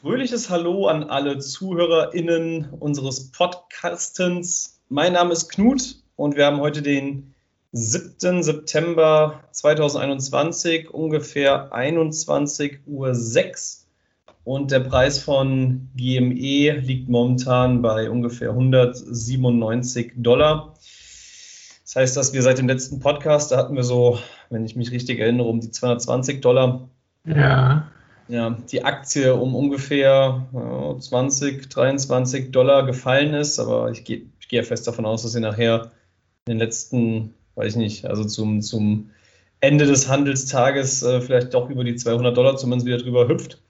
Fröhliches Hallo an alle ZuhörerInnen unseres Podcastens. Mein Name ist Knut und wir haben heute den 7. September 2021, ungefähr 21.06 Uhr. Und der Preis von GME liegt momentan bei ungefähr 197 Dollar. Das heißt, dass wir seit dem letzten Podcast, da hatten wir so, wenn ich mich richtig erinnere, um die 220 Dollar. Ja. Ja, die Aktie um ungefähr 20, 23 Dollar gefallen ist, aber ich gehe ich gehe fest davon aus, dass sie nachher in den letzten, weiß ich nicht, also zum, zum Ende des Handelstages äh, vielleicht doch über die 200 Dollar zumindest wieder drüber hüpft.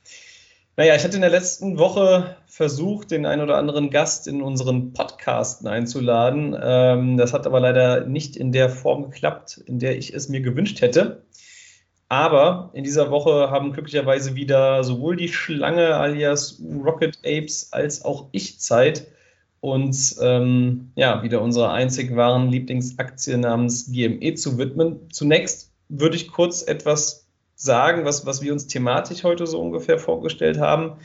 Naja, ich hatte in der letzten Woche versucht, den ein oder anderen Gast in unseren Podcasten einzuladen. Ähm, das hat aber leider nicht in der Form geklappt, in der ich es mir gewünscht hätte. Aber in dieser Woche haben glücklicherweise wieder sowohl die Schlange alias Rocket Apes als auch ich Zeit, uns ähm, ja, wieder unserer einzig wahren Lieblingsaktie namens GME zu widmen. Zunächst würde ich kurz etwas sagen, was, was wir uns thematisch heute so ungefähr vorgestellt haben.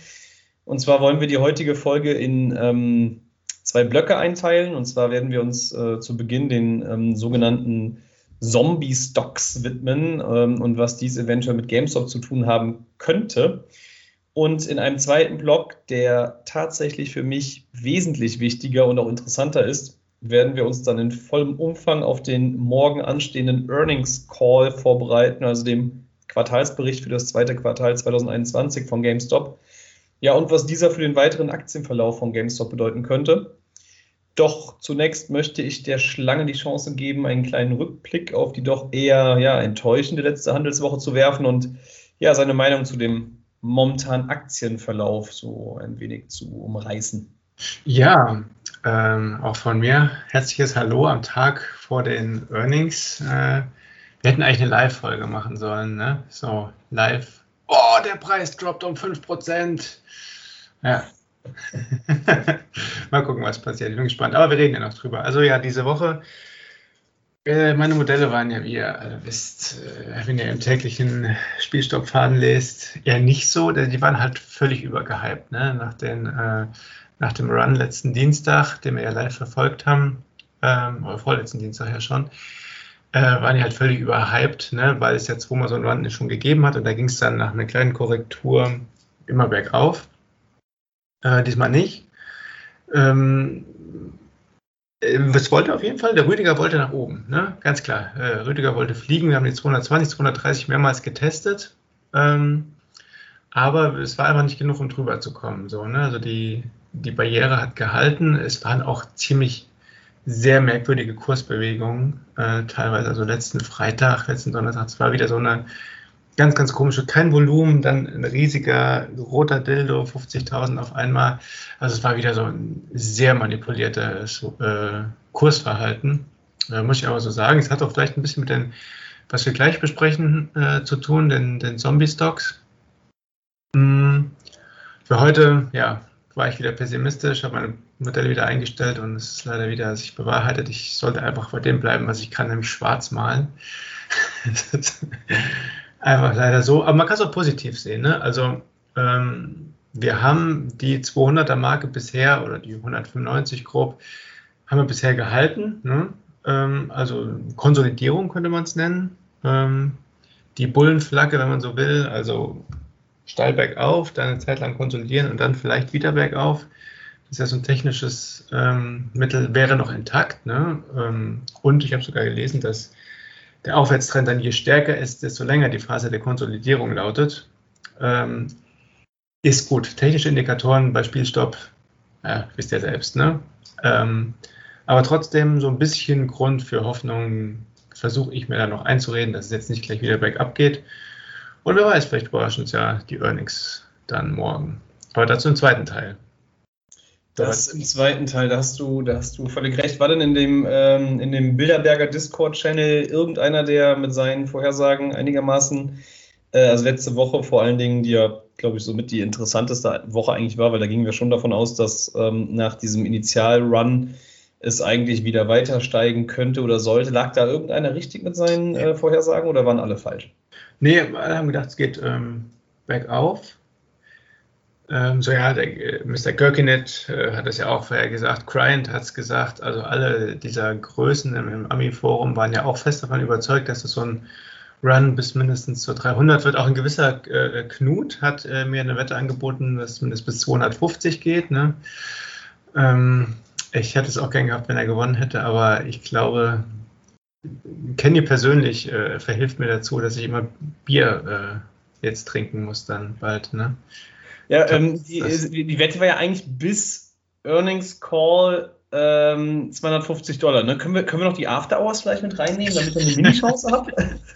Und zwar wollen wir die heutige Folge in ähm, zwei Blöcke einteilen. Und zwar werden wir uns äh, zu Beginn den ähm, sogenannten Zombie-Stocks widmen ähm, und was dies eventuell mit GameStop zu tun haben könnte. Und in einem zweiten Block, der tatsächlich für mich wesentlich wichtiger und auch interessanter ist, werden wir uns dann in vollem Umfang auf den morgen anstehenden Earnings Call vorbereiten, also dem Quartalsbericht für das zweite Quartal 2021 von GameStop. Ja, und was dieser für den weiteren Aktienverlauf von GameStop bedeuten könnte. Doch zunächst möchte ich der Schlange die Chance geben, einen kleinen Rückblick auf die doch eher ja, enttäuschende letzte Handelswoche zu werfen und ja, seine Meinung zu dem momentanen Aktienverlauf so ein wenig zu umreißen. Ja, ähm, auch von mir herzliches Hallo am Tag vor den Earnings. Äh, wir hätten eigentlich eine Live-Folge machen sollen, ne? So, live. Oh, der Preis droppt um 5%. Ja. Mal gucken, was passiert. Ich bin gespannt. Aber wir reden ja noch drüber. Also ja, diese Woche, äh, meine Modelle waren ja, wie ihr alle wisst, äh, wenn ihr im täglichen Spielstoppfaden lest, eher nicht so. Die waren halt völlig übergehypt, ne? Nach, den, äh, nach dem Run letzten Dienstag, den wir ja live verfolgt haben, ähm, oder vorletzten Dienstag ja schon äh, waren die halt völlig überhyped, ne, weil es ja zweimal so ein Run schon gegeben hat und da ging es dann nach einer kleinen Korrektur immer bergauf. Äh, diesmal nicht. Ähm, was wollte auf jeden Fall? Der Rüdiger wollte nach oben, ne? ganz klar. Äh, Rüdiger wollte fliegen. Wir haben die 220, 230 mehrmals getestet. Ähm, aber es war einfach nicht genug, um drüber zu kommen. So, ne? Also die, die Barriere hat gehalten. Es waren auch ziemlich sehr merkwürdige Kursbewegungen, äh, teilweise. Also letzten Freitag, letzten Donnerstag, es war wieder so eine ganz, ganz komische, kein Volumen, dann ein riesiger roter Dildo, 50.000 auf einmal. Also es war wieder so ein sehr manipuliertes äh, Kursverhalten, äh, muss ich aber so sagen. Es hat auch vielleicht ein bisschen mit den, was wir gleich besprechen, äh, zu tun, den, den Zombie-Stocks. Hm, für heute, ja, war ich wieder pessimistisch, habe meine Modelle wieder eingestellt und es ist leider wieder sich bewahrheitet. Ich sollte einfach bei dem bleiben, was ich kann, nämlich schwarz malen. einfach leider so. Aber man kann es auch positiv sehen. Ne? Also ähm, wir haben die 200er Marke bisher oder die 195 grob haben wir bisher gehalten. Ne? Ähm, also Konsolidierung könnte man es nennen. Ähm, die Bullenflagge, wenn man so will, also steil bergauf, dann eine Zeit lang konsolidieren und dann vielleicht wieder bergauf. Das ist ja so ein technisches ähm, Mittel, wäre noch intakt. Ne? Ähm, und ich habe sogar gelesen, dass der Aufwärtstrend dann je stärker ist, desto länger die Phase der Konsolidierung lautet. Ähm, ist gut. Technische Indikatoren bei Spielstopp, ja, wisst ihr selbst. Ne? Ähm, aber trotzdem so ein bisschen Grund für Hoffnung versuche ich mir da noch einzureden, dass es jetzt nicht gleich wieder bergab geht. Und wer weiß, vielleicht überraschen uns ja die Earnings dann morgen. Aber dazu im zweiten Teil. Das im zweiten Teil, da hast du, da hast du völlig recht. War denn in dem, ähm, in dem Bilderberger Discord-Channel irgendeiner, der mit seinen Vorhersagen einigermaßen, äh, also letzte Woche vor allen Dingen, die ja, glaube ich, somit die interessanteste Woche eigentlich war, weil da gingen wir schon davon aus, dass ähm, nach diesem Initial-Run es eigentlich wieder weiter steigen könnte oder sollte. Lag da irgendeiner richtig mit seinen äh, Vorhersagen oder waren alle falsch? Nee, alle haben gedacht, es geht ähm, bergauf. Ähm, so ja, der, äh, Mr. Gurkinet äh, hat es ja auch vorher gesagt, Cryant hat es gesagt, also alle dieser Größen im, im Ami-Forum waren ja auch fest davon überzeugt, dass es so ein Run bis mindestens zu 300 wird. Auch ein gewisser äh, Knut hat äh, mir eine Wette angeboten, dass es mindestens bis 250 geht. Ne? Ähm, ich hätte es auch gern gehabt, wenn er gewonnen hätte, aber ich glaube, Kenny persönlich äh, verhilft mir dazu, dass ich immer Bier äh, jetzt trinken muss dann bald. Ne? Ja, ähm, die, die, Wette war ja eigentlich bis Earnings Call ähm, 250 Dollar. Ne? Können, wir, können wir noch die After Hours vielleicht mit reinnehmen, damit ich eine Mini-Chance habe?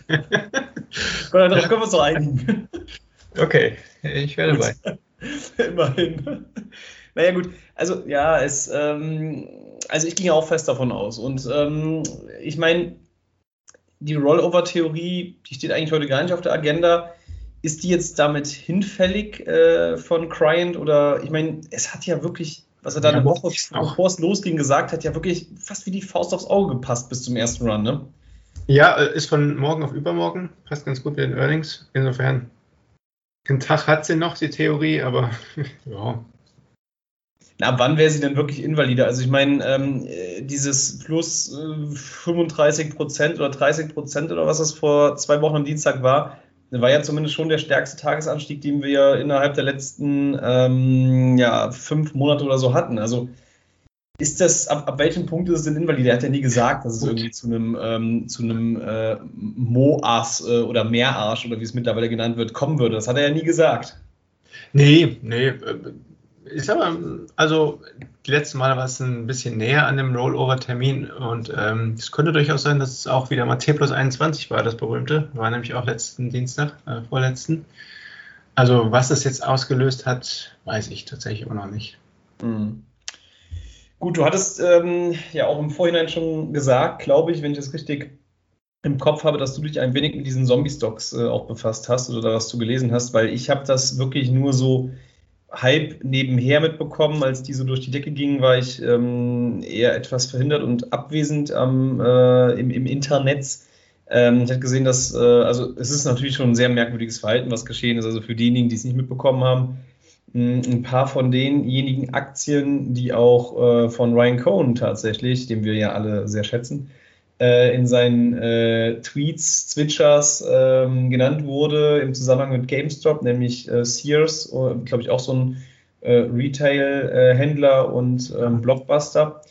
Darauf können wir uns doch einigen. Okay, ich werde dabei. Immerhin. Naja, gut. Also, ja, es, ähm, also ich ging auch fest davon aus. Und ähm, ich meine, die Rollover-Theorie, die steht eigentlich heute gar nicht auf der Agenda. Ist die jetzt damit hinfällig äh, von Cryant oder ich meine, es hat ja wirklich, was er da ja, eine Woche bevor es losging gesagt hat, ja wirklich fast wie die Faust aufs Auge gepasst bis zum ersten Run, ne? Ja, äh, ist von morgen auf übermorgen, passt ganz gut mit den Earnings. Insofern, einen Tag hat sie noch, die Theorie, aber ja. Na, ab wann wäre sie denn wirklich invalide? Also ich meine, ähm, äh, dieses plus äh, 35 Prozent oder 30 Prozent oder was das vor zwei Wochen am Dienstag war, war ja zumindest schon der stärkste Tagesanstieg, den wir innerhalb der letzten ähm, ja, fünf Monate oder so hatten. Also ist das, ab, ab welchem Punkt ist es denn invalide? Er hat ja nie gesagt, dass es irgendwie zu einem, ähm, zu einem äh, Moas äh, oder Meerarsch oder wie es mittlerweile genannt wird, kommen würde. Das hat er ja nie gesagt. Nee, nee. Äh, ist aber, also die letzten Male war es ein bisschen näher an dem Rollover-Termin und ähm, es könnte durchaus sein, dass es auch wieder mal T plus 21 war, das berühmte. War nämlich auch letzten Dienstag, äh, vorletzten. Also was das jetzt ausgelöst hat, weiß ich tatsächlich auch noch nicht. Mhm. Gut, du hattest ähm, ja auch im Vorhinein schon gesagt, glaube ich, wenn ich das richtig im Kopf habe, dass du dich ein wenig mit diesen Zombie-Stocks äh, auch befasst hast oder was du gelesen hast, weil ich habe das wirklich nur so Hype nebenher mitbekommen. Als die so durch die Decke gingen, war ich ähm, eher etwas verhindert und abwesend am, äh, im, im Internet. Ähm, ich habe gesehen, dass, äh, also es ist natürlich schon ein sehr merkwürdiges Verhalten, was geschehen ist. Also für diejenigen, die es nicht mitbekommen haben, ein paar von denjenigen Aktien, die auch äh, von Ryan Cohen tatsächlich, den wir ja alle sehr schätzen, äh, in seinen äh, Tweets, Twitchers ähm, genannt wurde im Zusammenhang mit GameStop, nämlich äh, Sears, äh, glaube ich auch so ein äh, Retail-Händler und ähm, Blockbuster.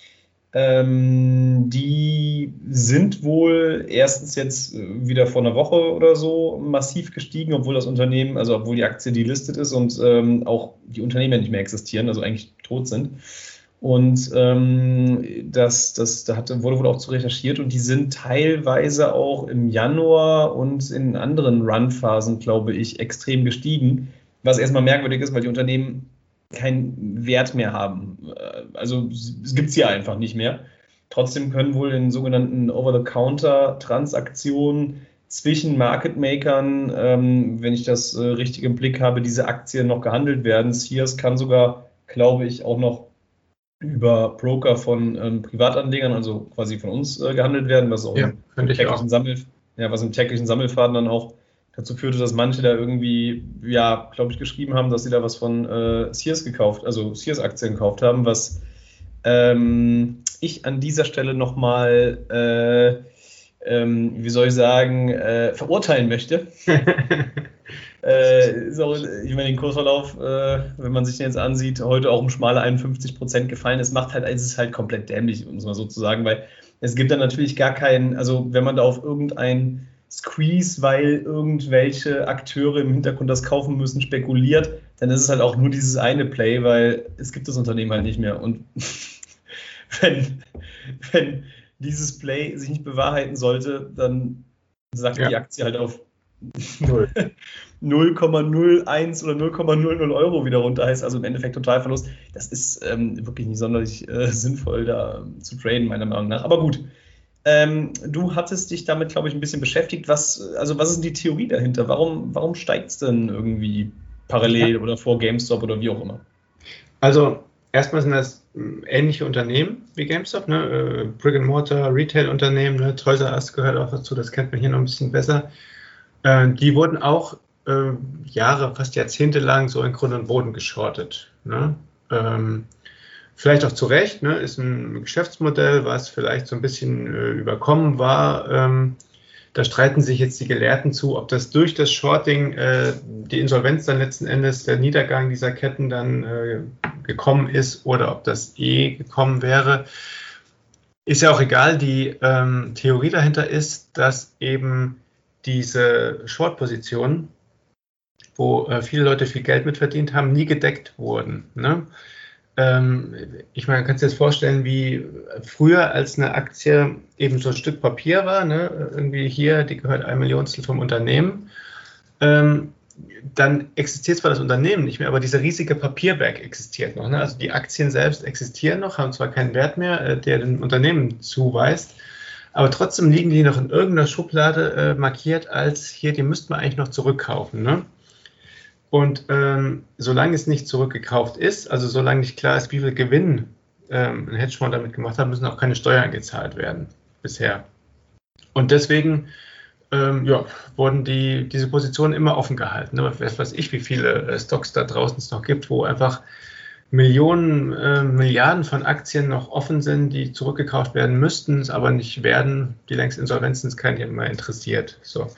Ähm, die sind wohl erstens jetzt wieder vor einer Woche oder so massiv gestiegen, obwohl das Unternehmen, also obwohl die Aktie delistet ist und ähm, auch die Unternehmen nicht mehr existieren, also eigentlich tot sind. Und ähm, das, das da hat, wurde wohl auch zu recherchiert und die sind teilweise auch im Januar und in anderen Run-Phasen, glaube ich, extrem gestiegen. Was erstmal merkwürdig ist, weil die Unternehmen keinen Wert mehr haben. Äh, also es gibt sie ja einfach nicht mehr. Trotzdem können wohl in sogenannten Over-the-Counter-Transaktionen zwischen Market Makern, ähm, wenn ich das äh, richtig im Blick habe, diese Aktien noch gehandelt werden. Sears kann sogar, glaube ich, auch noch über Broker von ähm, Privatanlegern, also quasi von uns äh, gehandelt werden, was auch, ja, im täglichen Sammel, ja, was im täglichen Sammelfaden dann auch dazu führte, dass manche da irgendwie, ja, glaube ich, geschrieben haben, dass sie da was von äh, Sears gekauft, also Sears-Aktien gekauft haben, was ähm, ich an dieser Stelle nochmal, äh, ähm, wie soll ich sagen, äh, verurteilen möchte. Äh, auch, ich meine, den Kursverlauf, äh, wenn man sich den jetzt ansieht, heute auch um schmale 51 Prozent gefallen. Es macht halt, es ist halt komplett dämlich, um es mal so zu sagen, weil es gibt dann natürlich gar keinen, also wenn man da auf irgendein Squeeze, weil irgendwelche Akteure im Hintergrund das kaufen müssen, spekuliert, dann ist es halt auch nur dieses eine Play, weil es gibt das Unternehmen halt nicht mehr. Und wenn, wenn dieses Play sich nicht bewahrheiten sollte, dann sagt ja. die Aktie halt auf 0,01 oder 0,00 Euro wieder runter heißt, also im Endeffekt Totalverlust. Das ist ähm, wirklich nicht sonderlich äh, sinnvoll, da ähm, zu traden, meiner Meinung nach. Aber gut. Ähm, du hattest dich damit, glaube ich, ein bisschen beschäftigt. Was, also was ist denn die Theorie dahinter? Warum, warum steigt es denn irgendwie parallel ja. oder vor GameStop oder wie auch immer? Also erstmal sind das ähm, ähnliche Unternehmen wie GameStop, ne? Äh, Brick and Mortar, Retail-Unternehmen, ne? Toys R Us gehört auch dazu, das kennt man hier noch ein bisschen besser. Äh, die wurden auch äh, Jahre, fast Jahrzehnte lang so in Grund und Boden geschortet. Ne? Ähm, vielleicht auch zu Recht, ne? ist ein Geschäftsmodell, was vielleicht so ein bisschen äh, überkommen war. Ähm, da streiten sich jetzt die Gelehrten zu, ob das durch das Shorting äh, die Insolvenz dann letzten Endes, der Niedergang dieser Ketten dann äh, gekommen ist oder ob das eh gekommen wäre. Ist ja auch egal. Die ähm, Theorie dahinter ist, dass eben diese Short-Positionen, wo äh, viele Leute viel Geld mit verdient haben, nie gedeckt wurden. Ne? Ähm, ich meine, kannst du dir jetzt vorstellen, wie früher als eine Aktie eben so ein Stück Papier war, ne? irgendwie hier, die gehört ein Millionstel vom Unternehmen. Ähm, dann existiert zwar das Unternehmen nicht mehr, aber dieser riesige Papierberg existiert noch. Ne? Also die Aktien selbst existieren noch, haben zwar keinen Wert mehr, äh, der dem Unternehmen zuweist, aber trotzdem liegen die noch in irgendeiner Schublade äh, markiert als hier, die müssten wir eigentlich noch zurückkaufen. Ne? Und ähm, solange es nicht zurückgekauft ist, also solange nicht klar ist, wie viel Gewinn ähm, ein Hedgefonds damit gemacht hat, müssen auch keine Steuern gezahlt werden bisher. Und deswegen ähm, ja, wurden die, diese Positionen immer offen gehalten. Ne? Was weiß ich, wie viele äh, Stocks da draußen es noch gibt, wo einfach Millionen, äh, Milliarden von Aktien noch offen sind, die zurückgekauft werden müssten, es aber nicht werden. Die längst Insolvenzen ist keinen mehr interessiert. So.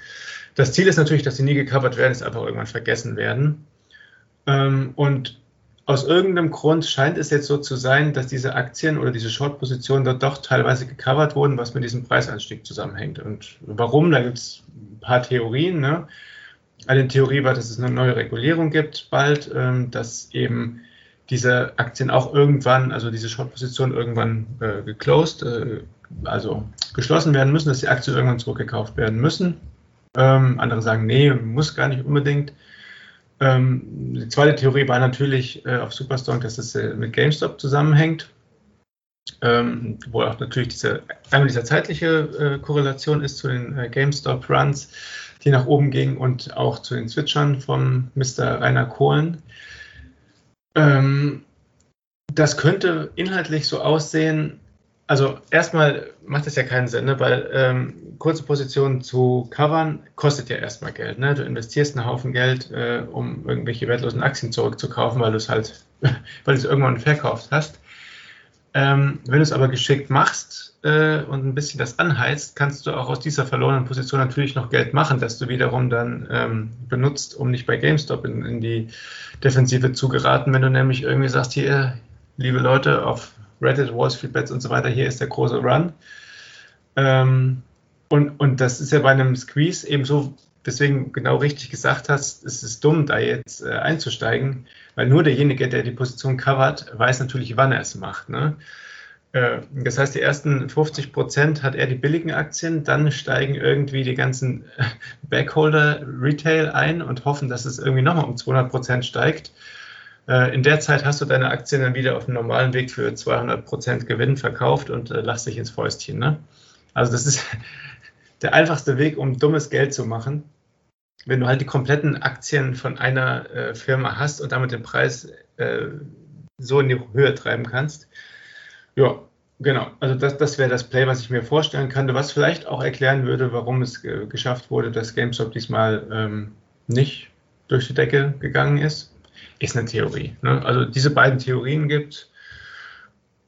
Das Ziel ist natürlich, dass sie nie gecovert werden, es einfach irgendwann vergessen werden. Ähm, und aus irgendeinem Grund scheint es jetzt so zu sein, dass diese Aktien oder diese Short-Positionen dort doch teilweise gecovert wurden, was mit diesem Preisanstieg zusammenhängt. Und warum? Da gibt es ein paar Theorien. Ne? Eine Theorie war, dass es eine neue Regulierung gibt bald, ähm, dass eben diese Aktien auch irgendwann, also diese Short-Positionen irgendwann äh, geclosed, äh, also geschlossen werden müssen, dass die Aktien irgendwann zurückgekauft werden müssen. Ähm, andere sagen, nee, muss gar nicht unbedingt. Ähm, die zweite Theorie war natürlich äh, auf Superstrong, dass es äh, mit GameStop zusammenhängt, ähm, wo auch natürlich diese, einmal diese zeitliche äh, Korrelation ist zu den äh, GameStop-Runs, die nach oben gingen und auch zu den Switchern von Mr. Rainer Kohlen. Ähm, das könnte inhaltlich so aussehen, also erstmal macht es ja keinen Sinn, ne? weil ähm, kurze Positionen zu covern kostet ja erstmal Geld. Ne? Du investierst einen Haufen Geld, äh, um irgendwelche wertlosen Aktien zurückzukaufen, weil du es halt, weil du es irgendwann verkauft hast. Ähm, wenn du es aber geschickt machst äh, und ein bisschen das anheizt, kannst du auch aus dieser verlorenen Position natürlich noch Geld machen, das du wiederum dann ähm, benutzt, um nicht bei GameStop in, in die Defensive zu geraten. Wenn du nämlich irgendwie sagst, hier, liebe Leute, auf Reddit, Wall Street Bets und so weiter, hier ist der große Run. Ähm, und, und das ist ja bei einem Squeeze eben so, deswegen genau richtig gesagt hast, es ist dumm, da jetzt äh, einzusteigen, weil nur derjenige, der die Position covert, weiß natürlich, wann er es macht. Ne? Äh, das heißt, die ersten 50 Prozent hat er die billigen Aktien, dann steigen irgendwie die ganzen Backholder Retail ein und hoffen, dass es irgendwie nochmal um 200 Prozent steigt. Äh, in der Zeit hast du deine Aktien dann wieder auf dem normalen Weg für 200 Prozent Gewinn verkauft und äh, lass dich ins Fäustchen. Ne? Also das ist der einfachste Weg, um dummes Geld zu machen. Wenn du halt die kompletten Aktien von einer äh, Firma hast und damit den Preis äh, so in die Höhe treiben kannst. Ja, genau. Also das, das wäre das Play, was ich mir vorstellen könnte, was vielleicht auch erklären würde, warum es äh, geschafft wurde, dass GameStop diesmal ähm, nicht durch die Decke gegangen ist ist eine Theorie. Ne? Also diese beiden Theorien gibt.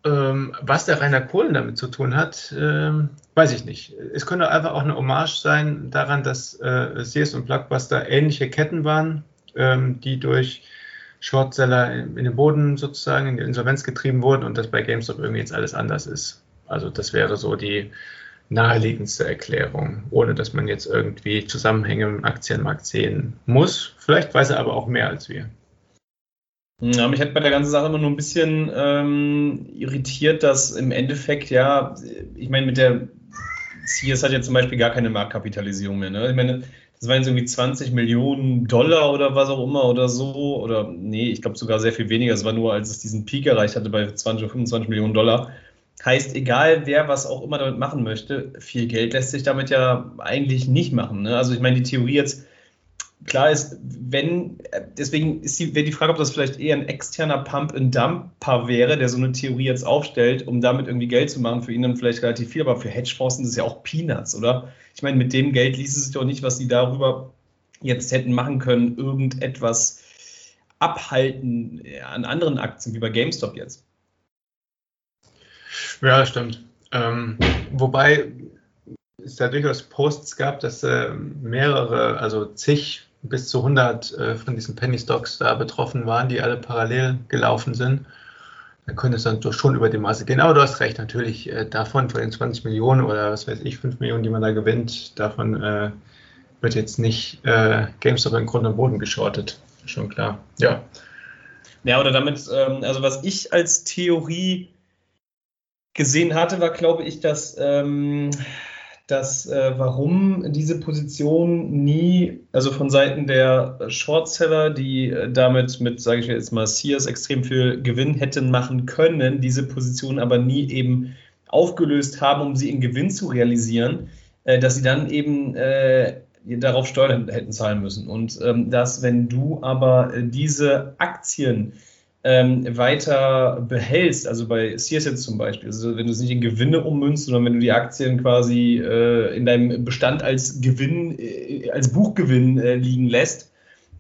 Ähm, was der Rainer Kohlen damit zu tun hat, ähm, weiß ich nicht. Es könnte einfach auch eine Hommage sein daran, dass äh, Sears und Blockbuster ähnliche Ketten waren, ähm, die durch Shortseller in, den Boden sozusagen in die Insolvenz getrieben wurden und dass bei GameStop irgendwie jetzt alles anders ist. Also das wäre so die naheliegendste Erklärung, ohne dass man jetzt irgendwie Zusammenhänge im Aktienmarkt sehen muss. Vielleicht weiß er aber auch mehr als wir. Ja, mich hat bei der ganzen Sache immer nur ein bisschen ähm, irritiert, dass im Endeffekt, ja, ich meine, mit der Sears hat ja zum Beispiel gar keine Marktkapitalisierung mehr. Ne? Ich meine, das waren jetzt irgendwie 20 Millionen Dollar oder was auch immer oder so. Oder nee, ich glaube sogar sehr viel weniger. Es war nur, als es diesen Peak erreicht hatte bei 20 oder 25 Millionen Dollar. Heißt, egal wer was auch immer damit machen möchte, viel Geld lässt sich damit ja eigentlich nicht machen. Ne? Also ich meine, die Theorie jetzt, klar ist, wenn, deswegen ist die, wäre die Frage, ob das vielleicht eher ein externer Pump-and-Dumper wäre, der so eine Theorie jetzt aufstellt, um damit irgendwie Geld zu machen, für ihn dann vielleicht relativ viel, aber für Hedgefonds sind es ja auch Peanuts, oder? Ich meine, mit dem Geld ließe sich doch nicht, was sie darüber jetzt hätten machen können, irgendetwas abhalten an anderen Aktien, wie bei GameStop jetzt. Ja, das stimmt. Ähm, wobei es da durchaus Posts gab, dass äh, mehrere, also zig bis zu 100 äh, von diesen Penny Stocks da betroffen waren, die alle parallel gelaufen sind. Da könnte es dann schon über die Maße gehen. Aber du hast recht, natürlich äh, davon, von den 20 Millionen oder was weiß ich, 5 Millionen, die man da gewinnt, davon äh, wird jetzt nicht äh, GameStop in Grund und Boden geschortet. Schon klar. Ja. Ja, oder damit, ähm, also was ich als Theorie gesehen hatte, war, glaube ich, dass, ähm, dass äh, warum diese Position nie, also von Seiten der Shortseller, die äh, damit mit, sage ich jetzt mal, Sears extrem viel Gewinn hätten machen können, diese Position aber nie eben aufgelöst haben, um sie in Gewinn zu realisieren, äh, dass sie dann eben äh, darauf Steuern hätten zahlen müssen. Und ähm, dass, wenn du aber äh, diese Aktien ähm, weiter behältst, also bei Sears zum Beispiel, also wenn du es nicht in Gewinne ummünzt, sondern wenn du die Aktien quasi äh, in deinem Bestand als Gewinn, äh, als Buchgewinn äh, liegen lässt,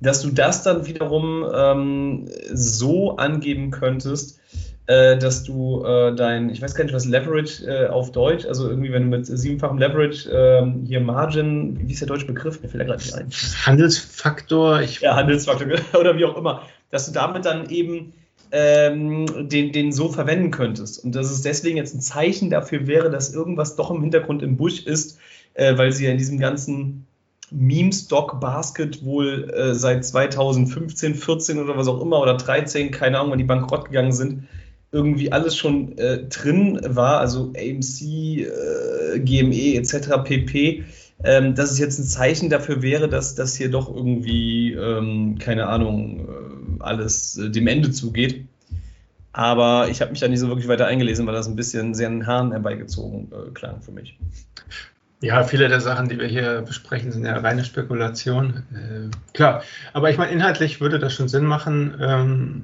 dass du das dann wiederum ähm, so angeben könntest, äh, dass du äh, dein, ich weiß gar nicht, was Leverage äh, auf Deutsch, also irgendwie, wenn du mit siebenfachem Leverage ähm, hier Margin, wie ist der deutsche Begriff? Mir fällt da gerade nicht ein. Handelsfaktor. Ich ja, Handelsfaktor oder wie auch immer, dass du damit dann eben ähm, den, den so verwenden könntest. Und dass es deswegen jetzt ein Zeichen dafür wäre, dass irgendwas doch im Hintergrund im Busch ist, äh, weil sie ja in diesem ganzen Meme-Stock-Basket wohl äh, seit 2015, 14 oder was auch immer oder 13, keine Ahnung, wann die bankrott gegangen sind, irgendwie alles schon äh, drin war, also AMC, äh, GME etc. pp. Ähm, dass es jetzt ein Zeichen dafür wäre, dass das hier doch irgendwie, ähm, keine Ahnung, äh, alles äh, dem Ende zugeht. Aber ich habe mich da nicht so wirklich weiter eingelesen, weil das ein bisschen sehr an Haaren herbeigezogen äh, klang für mich. Ja, viele der Sachen, die wir hier besprechen, sind ja reine Spekulation. Äh, klar, aber ich meine, inhaltlich würde das schon Sinn machen. Ähm,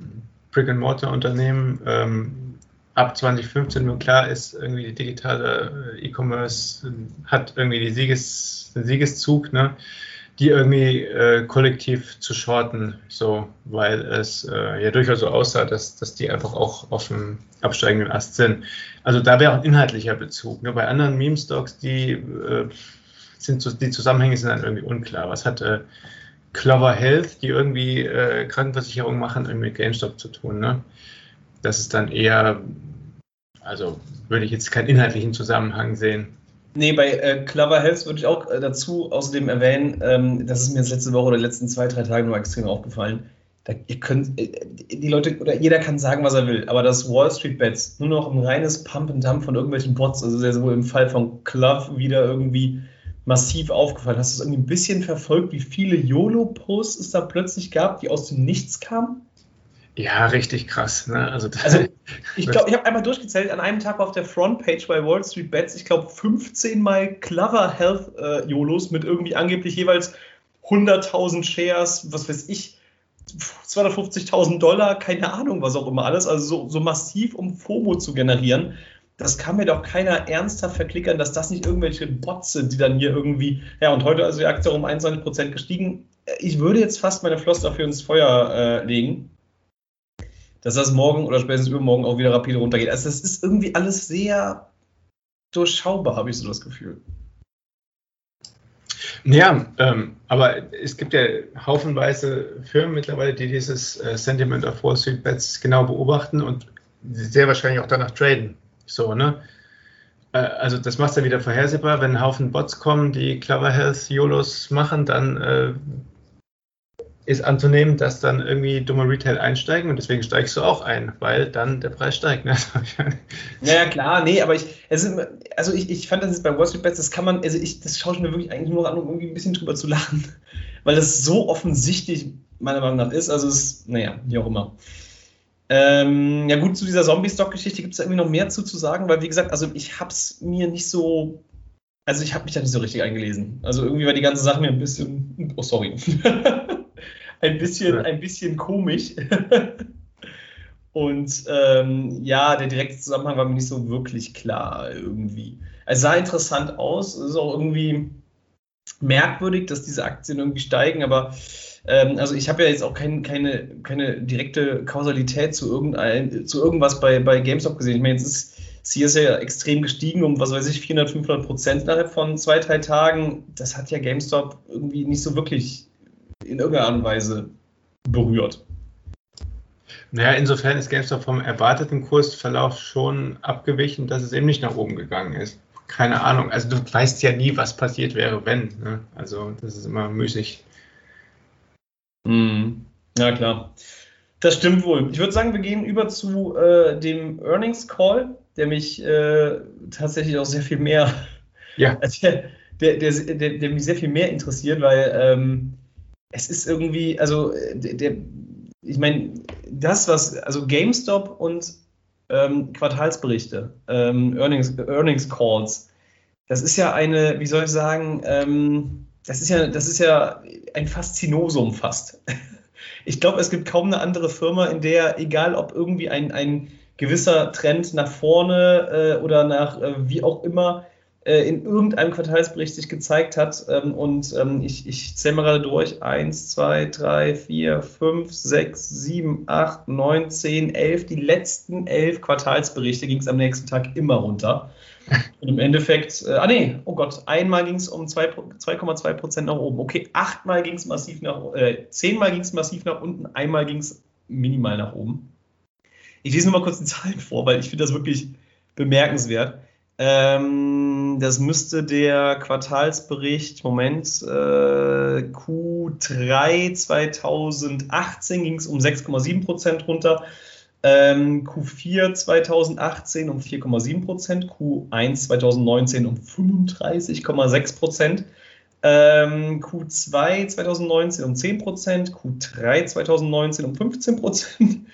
Brick-and-Mortar-Unternehmen ähm, ab 2015 nur klar ist, irgendwie die digitale äh, E-Commerce hat irgendwie die Sieges, den Siegeszug, ne? Die irgendwie äh, kollektiv zu shorten, so, weil es äh, ja durchaus so aussah, dass, dass die einfach auch auf dem absteigenden Ast sind. Also da wäre auch ein inhaltlicher Bezug. Ne? Bei anderen Meme-Stocks, die äh, sind die Zusammenhänge sind dann irgendwie unklar. Was hat äh, Clover Health, die irgendwie äh, Krankenversicherung machen, irgendwie mit GameStop zu tun. Ne? Das ist dann eher, also würde ich jetzt keinen inhaltlichen Zusammenhang sehen. Nee, bei äh, Clover Health würde ich auch äh, dazu außerdem erwähnen, ähm, das ist mir jetzt letzte Woche oder letzten zwei, drei Tage nur extrem aufgefallen. Da, ihr könnt, äh, die Leute oder jeder kann sagen, was er will, aber das Wall Street Bets nur noch ein reines Pump and Dump von irgendwelchen Bots, also sehr wohl im Fall von Clove wieder irgendwie massiv aufgefallen. Hast du es irgendwie ein bisschen verfolgt, wie viele YOLO-Posts es da plötzlich gab, die aus dem Nichts kamen? Ja, richtig krass. Ne? Also, also, ich glaube, ich habe einmal durchgezählt, an einem Tag auf der Frontpage bei Wall Street Bets, ich glaube, 15 mal Clever Health äh, YOLOs mit irgendwie angeblich jeweils 100.000 Shares, was weiß ich, 250.000 Dollar, keine Ahnung, was auch immer alles. Also so, so massiv, um FOMO zu generieren das kann mir doch keiner ernsthaft verklickern, dass das nicht irgendwelche Bots sind, die dann hier irgendwie, ja, und heute also die Aktie um 21% gestiegen. Ich würde jetzt fast meine Flosse dafür ins Feuer äh, legen, dass das morgen oder spätestens übermorgen auch wieder rapide runtergeht. Also das ist irgendwie alles sehr durchschaubar, habe ich so das Gefühl. Ja, ähm, aber es gibt ja haufenweise Firmen mittlerweile, die dieses äh, Sentiment of Wall Street Bets genau beobachten und sehr wahrscheinlich auch danach traden. So, ne? Äh, also das macht es dann wieder vorhersehbar. Wenn ein Haufen Bots kommen, die Clever Health YOLOs machen, dann äh, ist anzunehmen, dass dann irgendwie dumme Retail einsteigen und deswegen steigst du auch ein, weil dann der Preis steigt. Ne? naja, klar, nee, aber ich, also, also ich, ich fand das jetzt bei Wall Street Bets, das kann man, also ich, das schaue ich mir wirklich eigentlich nur an, um irgendwie ein bisschen drüber zu lachen, weil das so offensichtlich meiner Meinung nach ist. Also es, naja, wie auch immer. Ähm, ja gut, zu dieser Zombie-Stock-Geschichte gibt es irgendwie noch mehr zu, zu sagen, weil wie gesagt, also ich habe es mir nicht so, also ich habe mich da nicht so richtig eingelesen. Also irgendwie war die ganze Sache mir ein bisschen, oh sorry, ein bisschen, ein bisschen komisch. Und ähm, ja, der direkte Zusammenhang war mir nicht so wirklich klar irgendwie. Es sah interessant aus, es ist auch irgendwie, merkwürdig, dass diese Aktien irgendwie steigen, aber ähm, also ich habe ja jetzt auch kein, keine, keine direkte Kausalität zu, irgendein, zu irgendwas bei, bei GameStop gesehen. Ich meine, jetzt ist CS ja extrem gestiegen um, was weiß ich, 400, 500 Prozent innerhalb von zwei, drei Tagen. Das hat ja GameStop irgendwie nicht so wirklich in irgendeiner Art und Weise berührt. Naja, insofern ist GameStop vom erwarteten Kursverlauf schon abgewichen, dass es eben nicht nach oben gegangen ist. Keine Ahnung. Also du weißt ja nie, was passiert wäre, wenn. Ne? Also das ist immer müßig. Mm, ja, klar. Das stimmt wohl. Ich würde sagen, wir gehen über zu äh, dem Earnings Call der mich äh, tatsächlich auch sehr viel mehr, ja. der, der, der, der, mich sehr viel mehr interessiert, weil ähm, es ist irgendwie, also der, ich meine, das, was, also GameStop und ähm, Quartalsberichte, ähm, Earnings, Earnings Calls, das ist ja eine, wie soll ich sagen, ähm, das ist ja, das ist ja ein Faszinosum fast. Ich glaube, es gibt kaum eine andere Firma, in der, egal ob irgendwie ein, ein gewisser Trend nach vorne äh, oder nach äh, wie auch immer äh, in irgendeinem Quartalsbericht sich gezeigt hat. Ähm, und ähm, ich, ich zähle mal gerade durch. 1, 2, 3, 4, 5, 6, 7, 8, 9, 10, 11. Die letzten elf Quartalsberichte ging es am nächsten Tag immer runter. Und im Endeffekt, äh, ah nee, oh Gott, einmal ging es um 2,2 Prozent nach oben. Okay, achtmal ging es massiv nach, äh, zehnmal ging es massiv nach unten, einmal ging es minimal nach oben. Ich lese nur mal kurz die Zahlen vor, weil ich finde das wirklich bemerkenswert. Ähm, das müsste der Quartalsbericht, Moment, äh, Q3 2018 ging es um 6,7 Prozent runter. Ähm, Q4 2018 um 4,7 Prozent, Q1 2019 um 35,6 Prozent, ähm, Q2 2019 um 10 Prozent, Q3 2019 um 15 Prozent,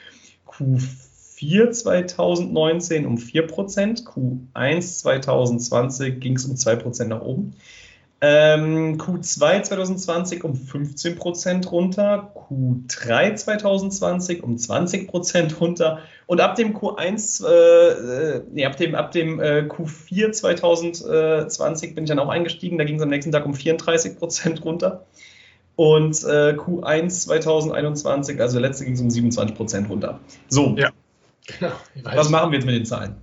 Q4 Q4 2019 um 4%, Q1 2020 ging es um 2% nach oben. Ähm, Q2 2020 um 15% runter, Q3 2020 um 20% runter und ab dem Q1, äh, nee, ab dem, ab dem äh, Q4 2020 bin ich dann auch eingestiegen, da ging es am nächsten Tag um 34% runter. Und äh, Q1 2021, also der letzte ging es um 27% runter. So, ja. Genau, Was machen wir jetzt mit den Zahlen?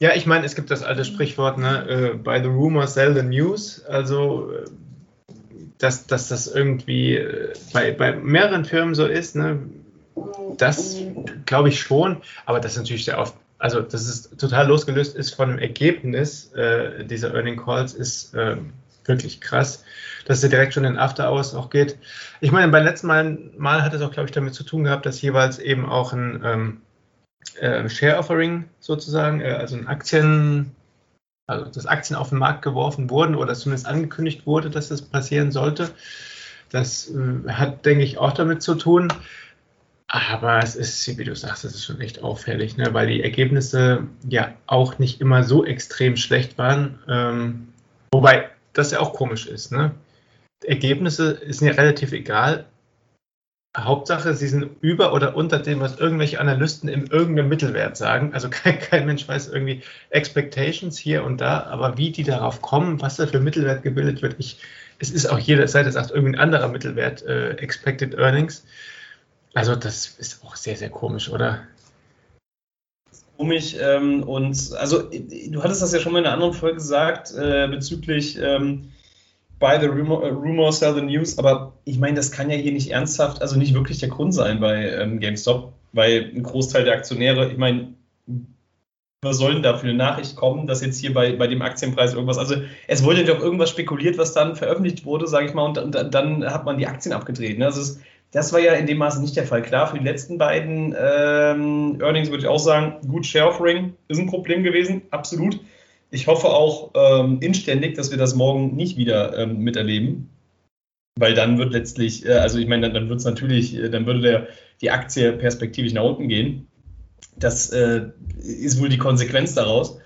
Ja, ich meine, es gibt das alte Sprichwort, ne, uh, by the rumor sell the news. Also, äh, dass, dass das irgendwie äh, bei, bei mehreren Firmen so ist, ne, das glaube ich schon, aber das ist natürlich sehr oft, also das ist total losgelöst ist von dem Ergebnis äh, dieser Earning Calls, ist äh, wirklich krass, dass er direkt schon in After Hours auch geht. Ich meine, beim letzten Mal, Mal hat es auch, glaube ich, damit zu tun gehabt, dass jeweils eben auch ein ähm, äh, Share Offering sozusagen, äh, also ein Aktien, also dass Aktien auf den Markt geworfen wurden oder zumindest angekündigt wurde, dass das passieren sollte. Das äh, hat, denke ich, auch damit zu tun. Aber es ist, wie du sagst, es ist schon echt auffällig, ne? weil die Ergebnisse ja auch nicht immer so extrem schlecht waren. Ähm, wobei das ja auch komisch ist. Ne? Ergebnisse sind ja relativ egal, Hauptsache, sie sind über oder unter dem, was irgendwelche Analysten in irgendeinem Mittelwert sagen. Also kein, kein, Mensch weiß irgendwie Expectations hier und da, aber wie die darauf kommen, was da für Mittelwert gebildet wird, ich, es ist auch jede Seite sagt irgendein anderer Mittelwert, äh, Expected Earnings. Also das ist auch sehr, sehr komisch, oder? Komisch ähm, und also du hattest das ja schon mal in einer anderen Folge gesagt äh, bezüglich ähm, by the rumor, uh, rumor sell the news, aber ich meine, das kann ja hier nicht ernsthaft, also nicht wirklich der Grund sein bei ähm, GameStop, weil ein Großteil der Aktionäre, ich meine, was soll denn da für eine Nachricht kommen, dass jetzt hier bei, bei dem Aktienpreis irgendwas, also es wurde ja doch irgendwas spekuliert, was dann veröffentlicht wurde, sage ich mal, und, und, dann hat man die Aktien abgedreht. Ne? Also es, das war ja in dem Maße nicht der Fall. Klar, für die letzten beiden ähm, Earnings würde ich auch sagen, gut, Share Offering ist ein Problem gewesen, absolut. Ich hoffe auch ähm, inständig, dass wir das morgen nicht wieder ähm, miterleben, weil dann wird letztlich, äh, also ich meine, dann, dann wird es natürlich, äh, dann würde der, die Aktie perspektivisch nach unten gehen. Das äh, ist wohl die Konsequenz daraus.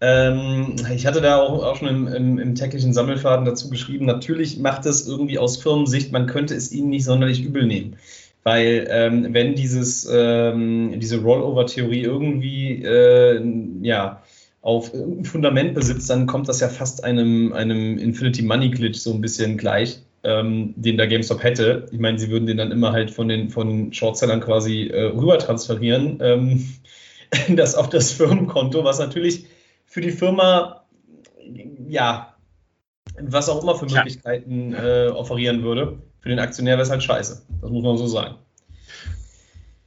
Ähm, ich hatte da auch, auch schon im, im, im, täglichen Sammelfaden dazu geschrieben, natürlich macht es irgendwie aus Firmensicht, man könnte es ihnen nicht sonderlich übel nehmen. Weil ähm, wenn dieses, ähm, diese Rollover-Theorie irgendwie, äh, ja, auf ein Fundament besitzt, dann kommt das ja fast einem, einem Infinity Money Glitch so ein bisschen gleich, ähm, den da GameStop hätte. Ich meine, sie würden den dann immer halt von den von Shortsellern quasi äh, rüber transferieren, ähm, das auf das Firmenkonto, was natürlich für die Firma ja was auch immer für Möglichkeiten äh, offerieren würde. Für den Aktionär wäre es halt scheiße. Das muss man so sagen.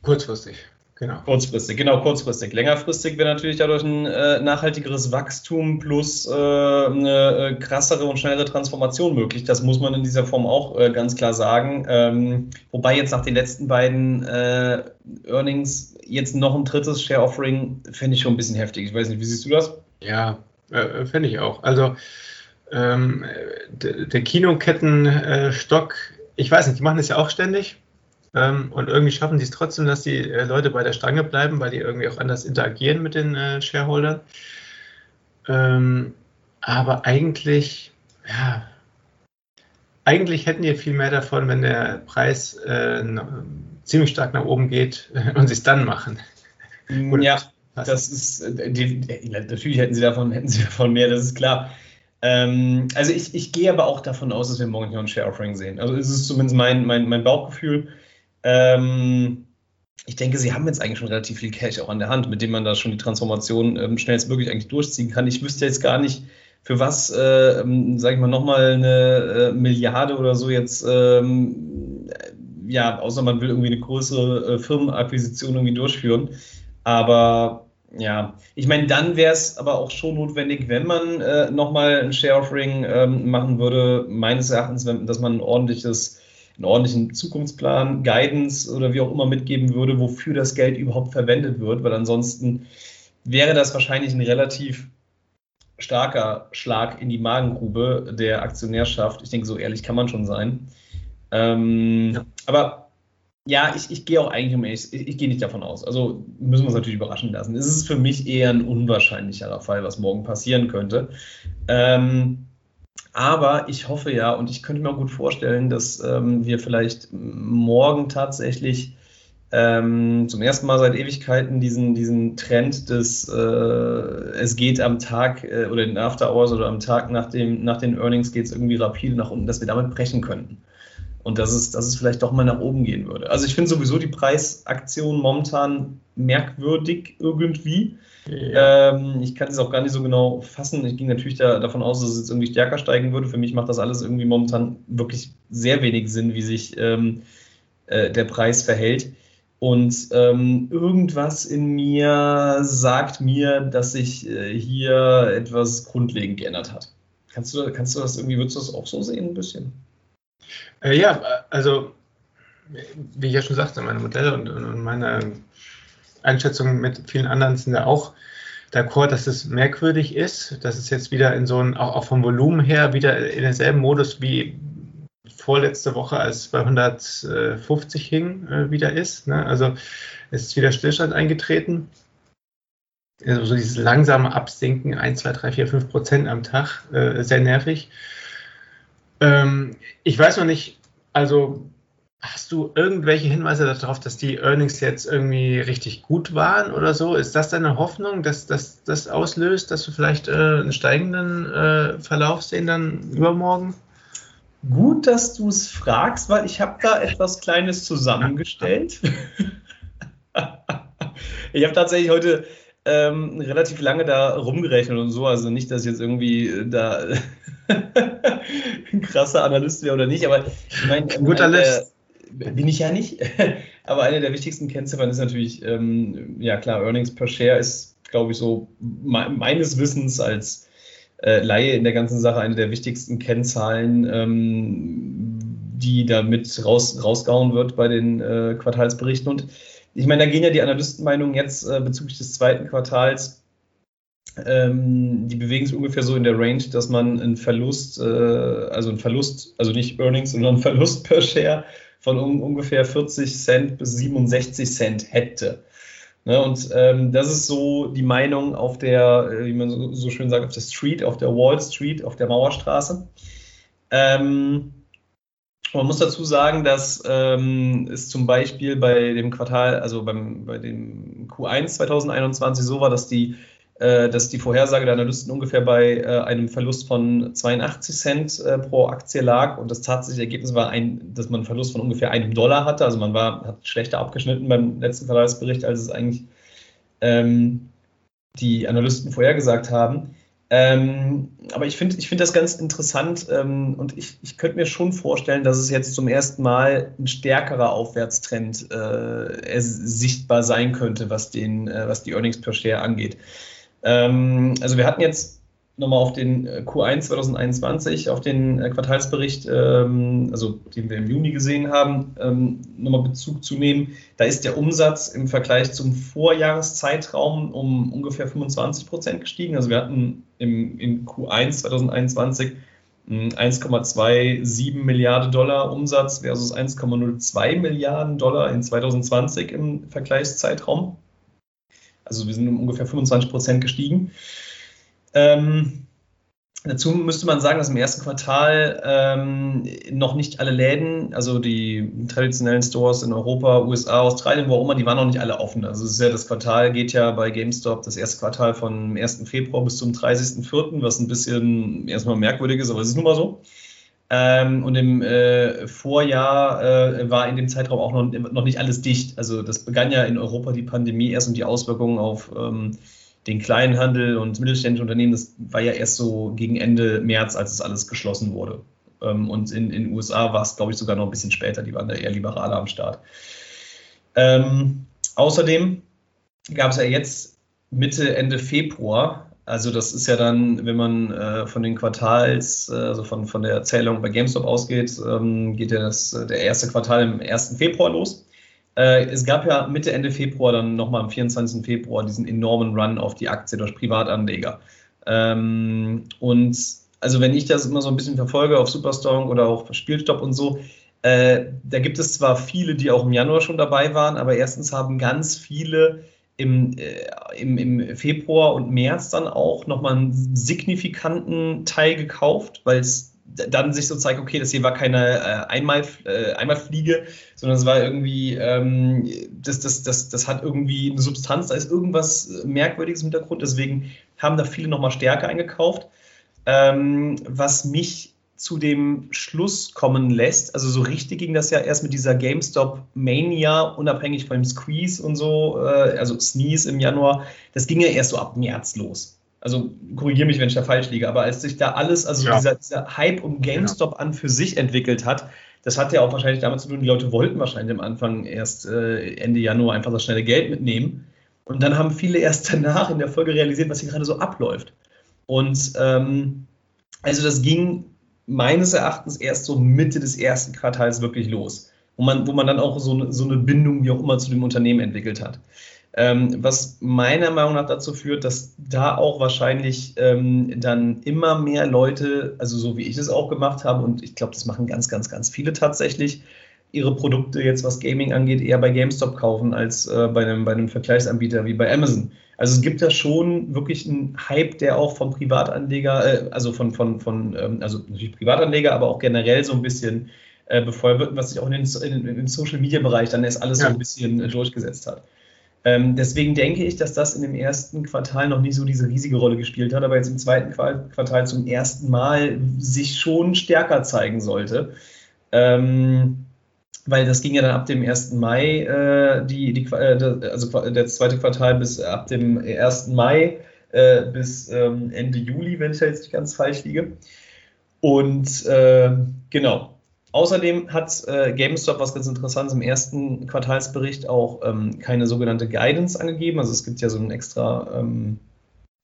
Kurzfristig. Genau. Kurzfristig, genau, kurzfristig. Längerfristig wäre natürlich dadurch ein äh, nachhaltigeres Wachstum plus äh, eine äh, krassere und schnellere Transformation möglich. Das muss man in dieser Form auch äh, ganz klar sagen. Ähm, wobei jetzt nach den letzten beiden äh, Earnings jetzt noch ein drittes Share-Offering fände ich schon ein bisschen heftig. Ich weiß nicht, wie siehst du das? Ja, äh, fände ich auch. Also ähm, der Kinokettenstock, ich weiß nicht, die machen das ja auch ständig ähm, und irgendwie schaffen sie es trotzdem, dass die äh, Leute bei der Stange bleiben, weil die irgendwie auch anders interagieren mit den äh, Shareholdern. Ähm, aber eigentlich, ja, eigentlich hätten die viel mehr davon, wenn der Preis äh, ziemlich stark nach oben geht und sie es dann machen. Oder ja, das ist, äh, die, natürlich hätten sie davon, hätten sie davon mehr, das ist klar. Ähm, also ich, ich gehe aber auch davon aus, dass wir morgen hier ein Share-Offering sehen. Also es ist zumindest mein, mein, mein Bauchgefühl. Ähm, ich denke, sie haben jetzt eigentlich schon relativ viel Cash auch an der Hand, mit dem man da schon die Transformation ähm, schnellstmöglich eigentlich durchziehen kann. Ich wüsste jetzt gar nicht, für was, äh, sage ich mal, nochmal eine äh, Milliarde oder so jetzt, ähm, ja, außer man will irgendwie eine größere äh, Firmenakquisition irgendwie durchführen. Aber ja, ich meine, dann wäre es aber auch schon notwendig, wenn man äh, nochmal ein Share-Offering ähm, machen würde, meines Erachtens, wenn, dass man ein ordentliches einen ordentlichen Zukunftsplan, Guidance oder wie auch immer mitgeben würde, wofür das Geld überhaupt verwendet wird, weil ansonsten wäre das wahrscheinlich ein relativ starker Schlag in die Magengrube der Aktionärschaft. Ich denke, so ehrlich kann man schon sein. Ähm, ja. Aber ja, ich, ich gehe auch eigentlich um ich, ich gehe nicht davon aus. Also müssen wir uns natürlich überraschen lassen. Es ist für mich eher ein unwahrscheinlicherer Fall, was morgen passieren könnte. Ähm, aber ich hoffe ja und ich könnte mir auch gut vorstellen, dass ähm, wir vielleicht morgen tatsächlich ähm, zum ersten Mal seit Ewigkeiten diesen, diesen Trend des, äh, es geht am Tag äh, oder in After Hours oder am Tag nach, dem, nach den Earnings geht es irgendwie rapide nach unten, dass wir damit brechen könnten. Und dass es, dass es vielleicht doch mal nach oben gehen würde. Also ich finde sowieso die Preisaktion momentan merkwürdig irgendwie. Ja. Ähm, ich kann es auch gar nicht so genau fassen. Ich ging natürlich da, davon aus, dass es jetzt irgendwie stärker steigen würde. Für mich macht das alles irgendwie momentan wirklich sehr wenig Sinn, wie sich ähm, äh, der Preis verhält. Und ähm, irgendwas in mir sagt mir, dass sich äh, hier etwas grundlegend geändert hat. Kannst du, kannst du das irgendwie, würdest du das auch so sehen, ein bisschen? Äh, ja, also, wie ich ja schon sagte, meine Modelle und, und meine Einschätzungen mit vielen anderen sind ja auch d'accord, dass es merkwürdig ist, dass es jetzt wieder in so ein, auch, auch vom Volumen her, wieder in denselben Modus wie vorletzte Woche, als bei 150 hing, äh, wieder ist. Ne? Also es ist wieder Stillstand eingetreten. Also so dieses langsame Absinken, 1, 2, 3, 4, 5 Prozent am Tag, äh, sehr nervig. Ähm, ich weiß noch nicht, also Hast du irgendwelche Hinweise darauf, dass die Earnings jetzt irgendwie richtig gut waren oder so? Ist das deine Hoffnung, dass das auslöst, dass wir vielleicht äh, einen steigenden äh, Verlauf sehen dann übermorgen? Gut, dass du es fragst, weil ich habe da etwas Kleines zusammengestellt. ich habe tatsächlich heute ähm, relativ lange da rumgerechnet und so. Also nicht, dass jetzt irgendwie äh, da ein krasser Analyst wäre oder nicht, aber ich meine, guter List bin ich ja nicht. Aber eine der wichtigsten Kennziffern ist natürlich, ähm, ja klar, Earnings per Share ist, glaube ich, so me meines Wissens als äh, Laie in der ganzen Sache eine der wichtigsten Kennzahlen, ähm, die damit raus, rausgehauen wird bei den äh, Quartalsberichten. Und ich meine, da gehen ja die Analystenmeinungen jetzt äh, bezüglich des zweiten Quartals ähm, die bewegen sich ungefähr so in der Range, dass man einen Verlust, äh, also einen Verlust, also nicht Earnings, sondern einen Verlust per Share von um, ungefähr 40 Cent bis 67 Cent hätte. Ne, und ähm, das ist so die Meinung auf der, äh, wie man so, so, schön sagt, auf der Street, auf der Wall Street, auf der Mauerstraße. Ähm, man muss dazu sagen, dass ähm, es zum Beispiel bei dem Quartal, also beim, bei dem Q1 2021 so war, dass die dass die Vorhersage der Analysten ungefähr bei äh, einem Verlust von 82 Cent äh, pro Aktie lag und das tatsächliche Ergebnis war, ein, dass man einen Verlust von ungefähr einem Dollar hatte. Also man war, hat schlechter abgeschnitten beim letzten Quartalsbericht, als es eigentlich ähm, die Analysten vorhergesagt haben. Ähm, aber ich finde ich find das ganz interessant ähm, und ich, ich könnte mir schon vorstellen, dass es jetzt zum ersten Mal ein stärkerer Aufwärtstrend äh, sichtbar sein könnte, was, den, äh, was die Earnings per Share angeht. Ähm, also wir hatten jetzt nochmal auf den äh, Q1 2021, auf den äh, Quartalsbericht, ähm, also den wir im Juni gesehen haben, ähm, nochmal Bezug zu nehmen. Da ist der Umsatz im Vergleich zum Vorjahreszeitraum um ungefähr 25 Prozent gestiegen. Also wir hatten im, im Q1 2021 1,27 Milliarden Dollar Umsatz versus 1,02 Milliarden Dollar in 2020 im Vergleichszeitraum. Also wir sind um ungefähr 25 Prozent gestiegen. Ähm, dazu müsste man sagen, dass im ersten Quartal ähm, noch nicht alle Läden, also die traditionellen Stores in Europa, USA, Australien, wo auch immer, die waren noch nicht alle offen. Also ja, das Quartal geht ja bei GameStop das erste Quartal vom 1. Februar bis zum 30.04., was ein bisschen erstmal merkwürdig ist, aber es ist nun mal so. Ähm, und im äh, Vorjahr äh, war in dem Zeitraum auch noch, noch nicht alles dicht. Also das begann ja in Europa die Pandemie erst und die Auswirkungen auf ähm, den kleinen Handel und mittelständische Unternehmen, das war ja erst so gegen Ende März, als es alles geschlossen wurde. Ähm, und in den USA war es, glaube ich, sogar noch ein bisschen später, die waren da eher liberaler am Start. Ähm, außerdem gab es ja jetzt Mitte, Ende Februar, also das ist ja dann, wenn man äh, von den Quartals, äh, also von, von der Zählung bei GameStop ausgeht, ähm, geht ja das, der erste Quartal im 1. Februar los. Äh, es gab ja Mitte, Ende Februar dann nochmal am 24. Februar diesen enormen Run auf die Aktie durch Privatanleger. Ähm, und also wenn ich das immer so ein bisschen verfolge auf Superstrong oder auch Spielstopp und so, äh, da gibt es zwar viele, die auch im Januar schon dabei waren, aber erstens haben ganz viele im, äh, im, im Februar und März dann auch nochmal einen signifikanten Teil gekauft, weil es dann sich so zeigt, okay, das hier war keine äh, Einmal, äh, Einmalfliege, sondern es war irgendwie, ähm, das, das, das, das hat irgendwie eine Substanz, da ist irgendwas Merkwürdiges im Hintergrund, deswegen haben da viele nochmal stärker eingekauft. Ähm, was mich zu dem Schluss kommen lässt, also so richtig ging das ja erst mit dieser GameStop Mania, unabhängig von dem Squeeze und so, äh, also Sneeze im Januar, das ging ja erst so ab März los also korrigiere mich, wenn ich da falsch liege, aber als sich da alles, also ja. dieser, dieser, Hype um GameStop ja. an für sich entwickelt hat, das hat ja auch wahrscheinlich damit zu tun, die Leute wollten wahrscheinlich am Anfang erst äh, Ende Januar einfach das schnelle Geld mitnehmen. Und dann haben viele erst danach in der Folge realisiert, was hier gerade so abläuft. Und ähm, also das ging meines Erachtens erst so Mitte des ersten Quartals wirklich los, wo man, wo man dann auch so, so eine Bindung wie auch immer zu dem Unternehmen entwickelt hat. Ähm, was meiner Meinung nach dazu führt, dass da auch wahrscheinlich ähm, dann immer mehr Leute, also so wie ich es auch gemacht habe, und ich glaube, das machen ganz, ganz, ganz viele tatsächlich, ihre Produkte jetzt, was Gaming angeht, eher bei GameStop kaufen als äh, bei, einem, bei einem Vergleichsanbieter wie bei Amazon. Also es gibt da schon wirklich einen Hype, der auch von Privatanleger, äh, also von, von, von ähm, also natürlich Privatanleger, aber auch generell so ein bisschen äh, befeuert wird, was sich auch in den, in, in den Social Media Bereich dann erst alles ja. so ein bisschen äh, durchgesetzt hat. Ähm, deswegen denke ich, dass das in dem ersten Quartal noch nicht so diese riesige Rolle gespielt hat, aber jetzt im zweiten Quartal zum ersten Mal sich schon stärker zeigen sollte. Ähm, weil das ging ja dann ab dem 1. Mai, äh, die, die, äh, also das zweite Quartal bis ab dem 1. Mai äh, bis ähm, Ende Juli, wenn ich da jetzt nicht ganz falsch liege. Und äh, genau, Außerdem hat äh, GameStop, was ganz interessant ist, im ersten Quartalsbericht auch ähm, keine sogenannte Guidance angegeben. Also es gibt ja so ein extra ähm,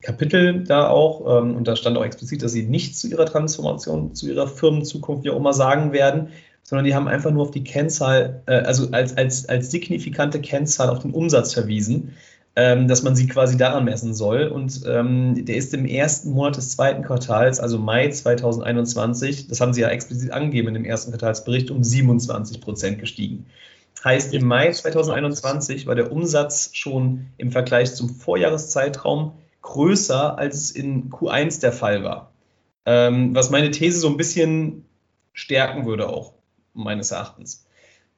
Kapitel da auch ähm, und da stand auch explizit, dass sie nichts zu ihrer Transformation, zu ihrer Firmenzukunft, wie auch immer sagen werden, sondern die haben einfach nur auf die Kennzahl, äh, also als, als, als signifikante Kennzahl auf den Umsatz verwiesen ähm, dass man sie quasi daran messen soll. Und ähm, der ist im ersten Monat des zweiten Quartals, also Mai 2021, das haben sie ja explizit angegeben in dem ersten Quartalsbericht, um 27 Prozent gestiegen. Heißt, im Mai 2021 war der Umsatz schon im Vergleich zum Vorjahreszeitraum größer, als es in Q1 der Fall war. Ähm, was meine These so ein bisschen stärken würde auch, meines Erachtens.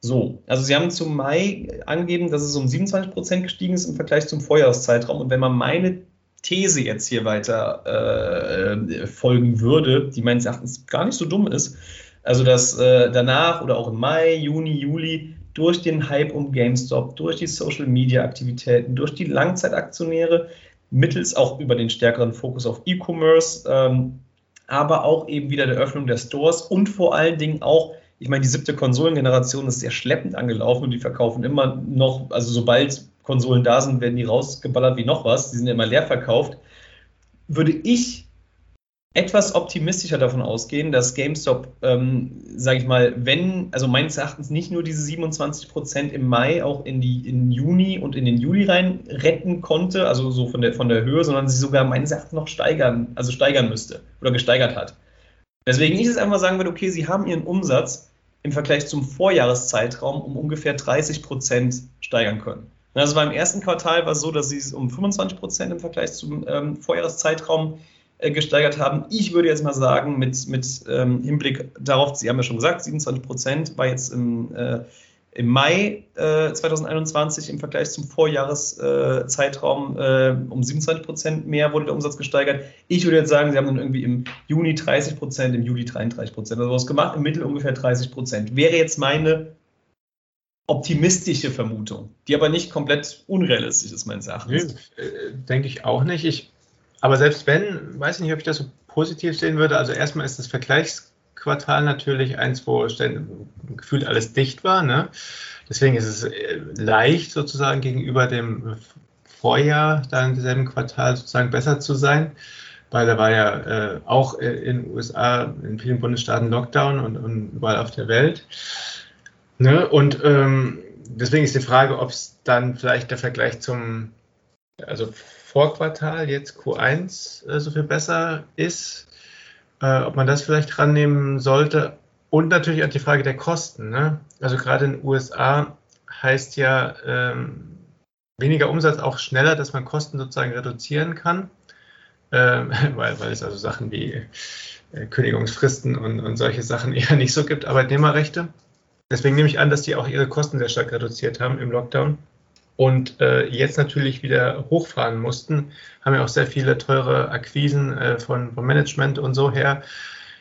So, also Sie haben zum Mai angegeben, dass es um 27 Prozent gestiegen ist im Vergleich zum Vorjahreszeitraum. Und wenn man meine These jetzt hier weiter äh, folgen würde, die meines Erachtens gar nicht so dumm ist, also dass äh, danach oder auch im Mai, Juni, Juli durch den Hype um GameStop, durch die Social-Media-Aktivitäten, durch die Langzeitaktionäre, mittels auch über den stärkeren Fokus auf E-Commerce, ähm, aber auch eben wieder der Öffnung der Stores und vor allen Dingen auch, ich meine, die siebte Konsolengeneration ist sehr schleppend angelaufen und die verkaufen immer noch, also sobald Konsolen da sind, werden die rausgeballert wie noch was, die sind immer leer verkauft. Würde ich etwas optimistischer davon ausgehen, dass GameStop, ähm, sage ich mal, wenn, also meines Erachtens nicht nur diese 27 Prozent im Mai auch in die in Juni und in den Juli rein retten konnte, also so von der von der Höhe, sondern sie sogar meines Erachtens noch steigern, also steigern müsste oder gesteigert hat. Deswegen ich es einfach sagen würde, okay, sie haben ihren Umsatz im Vergleich zum Vorjahreszeitraum um ungefähr 30 Prozent steigern können. Also beim ersten Quartal war es so, dass sie es um 25 Prozent im Vergleich zum ähm, Vorjahreszeitraum äh, gesteigert haben. Ich würde jetzt mal sagen, mit, mit ähm, Hinblick darauf, Sie haben ja schon gesagt, 27 Prozent war jetzt im, äh, im Mai äh, 2021 im Vergleich zum Vorjahreszeitraum äh, um 27 Prozent mehr wurde der Umsatz gesteigert. Ich würde jetzt sagen, Sie haben dann irgendwie im Juni 30 Prozent, im Juli 33 Prozent also was gemacht, im Mittel ungefähr 30 Prozent. Wäre jetzt meine optimistische Vermutung, die aber nicht komplett unrealistisch ist, meines Erachtens. Nee, äh, denke ich auch nicht. Ich aber selbst wenn, weiß ich nicht, ob ich das so positiv sehen würde. Also erstmal ist das Vergleichsquartal natürlich eins, wo gefühlt alles dicht war. Ne? Deswegen ist es äh, leicht sozusagen gegenüber dem Vorjahr, dann im selben Quartal sozusagen besser zu sein, weil da war ja äh, auch in den USA, in vielen Bundesstaaten Lockdown und, und überall auf der Welt. Ne? Und ähm, deswegen ist die Frage, ob es dann vielleicht der Vergleich zum, also Vorquartal, jetzt Q1, äh, so viel besser ist, äh, ob man das vielleicht rannehmen sollte. Und natürlich auch die Frage der Kosten. Ne? Also gerade in den USA heißt ja ähm, weniger Umsatz auch schneller, dass man Kosten sozusagen reduzieren kann, ähm, weil, weil es also Sachen wie äh, Kündigungsfristen und, und solche Sachen eher nicht so gibt, Arbeitnehmerrechte. Deswegen nehme ich an, dass die auch ihre Kosten sehr stark reduziert haben im Lockdown und äh, jetzt natürlich wieder hochfahren mussten, haben ja auch sehr viele teure Akquisen äh, von, vom Management und so her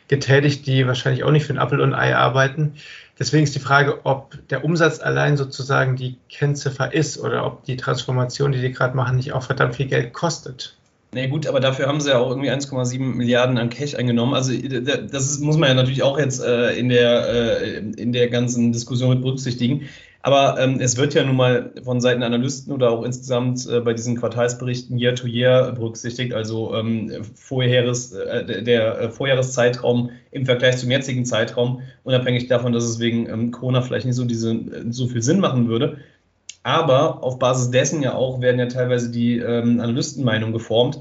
getätigt, die wahrscheinlich auch nicht für ein Apple und Ei arbeiten. Deswegen ist die Frage, ob der Umsatz allein sozusagen die Kennziffer ist oder ob die Transformation, die die gerade machen, nicht auch verdammt viel Geld kostet. Na nee, gut, aber dafür haben sie ja auch irgendwie 1,7 Milliarden an Cash eingenommen. Also das ist, muss man ja natürlich auch jetzt äh, in, der, äh, in der ganzen Diskussion mit berücksichtigen. Aber ähm, es wird ja nun mal von Seiten Analysten oder auch insgesamt äh, bei diesen Quartalsberichten Year to Year berücksichtigt, also ähm, Vorjahres, äh, der äh, Vorjahreszeitraum im Vergleich zum jetzigen Zeitraum, unabhängig davon, dass es wegen ähm, Corona vielleicht nicht so, diese, so viel Sinn machen würde. Aber auf Basis dessen ja auch werden ja teilweise die ähm, Analystenmeinungen geformt.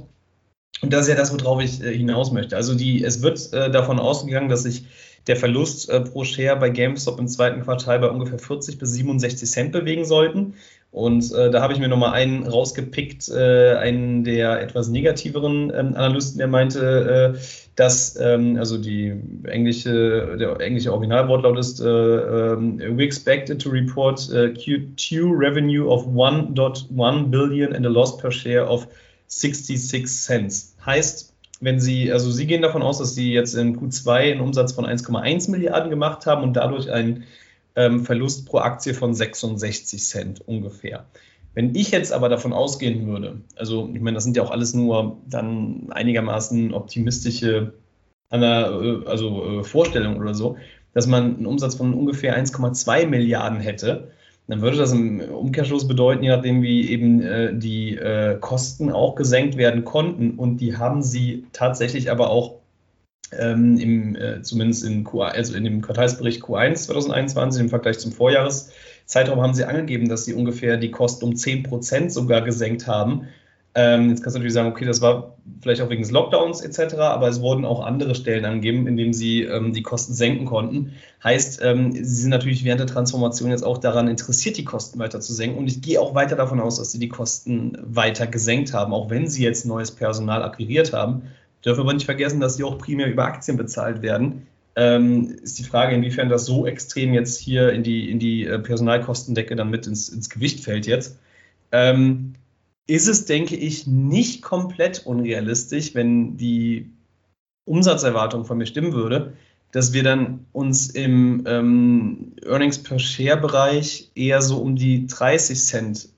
Und das ist ja das, worauf ich äh, hinaus möchte. Also die, es wird äh, davon ausgegangen, dass sich der Verlust äh, pro Share bei GameStop im zweiten Quartal bei ungefähr 40 bis 67 Cent bewegen sollten. Und äh, da habe ich mir nochmal einen rausgepickt, äh, einen der etwas negativeren ähm, Analysten, der meinte, äh, dass, ähm, also die englische, der englische Originalwortlaut ist, äh, ähm, we expected to report uh, Q2 revenue of 1.1 billion and a loss per share of 66 cents. Heißt, wenn Sie, also Sie gehen davon aus, dass Sie jetzt in Q2 einen Umsatz von 1,1 Milliarden gemacht haben und dadurch einen ähm, Verlust pro Aktie von 66 Cent ungefähr. Wenn ich jetzt aber davon ausgehen würde, also ich meine, das sind ja auch alles nur dann einigermaßen optimistische äh, also, äh, Vorstellungen oder so, dass man einen Umsatz von ungefähr 1,2 Milliarden hätte, dann würde das im Umkehrschluss bedeuten, je nachdem wie eben äh, die äh, Kosten auch gesenkt werden konnten und die haben sie tatsächlich aber auch ähm, im, äh, zumindest in, Q, also in dem Quartalsbericht Q1 2021 im Vergleich zum Vorjahreszeitraum haben sie angegeben, dass sie ungefähr die Kosten um 10 Prozent sogar gesenkt haben. Ähm, jetzt kannst du natürlich sagen, okay, das war vielleicht auch wegen des Lockdowns etc., aber es wurden auch andere Stellen angegeben, in denen sie ähm, die Kosten senken konnten. Heißt, ähm, sie sind natürlich während der Transformation jetzt auch daran interessiert, die Kosten weiter zu senken. Und ich gehe auch weiter davon aus, dass sie die Kosten weiter gesenkt haben, auch wenn sie jetzt neues Personal akquiriert haben. Dürfen aber nicht vergessen, dass sie auch primär über Aktien bezahlt werden. Ähm, ist die Frage, inwiefern das so extrem jetzt hier in die, in die äh, Personalkostendecke dann mit ins, ins Gewicht fällt jetzt. Ähm, ist es, denke ich, nicht komplett unrealistisch, wenn die Umsatzerwartung von mir stimmen würde, dass wir dann uns im ähm, Earnings per Share Bereich eher so um die 30 Cent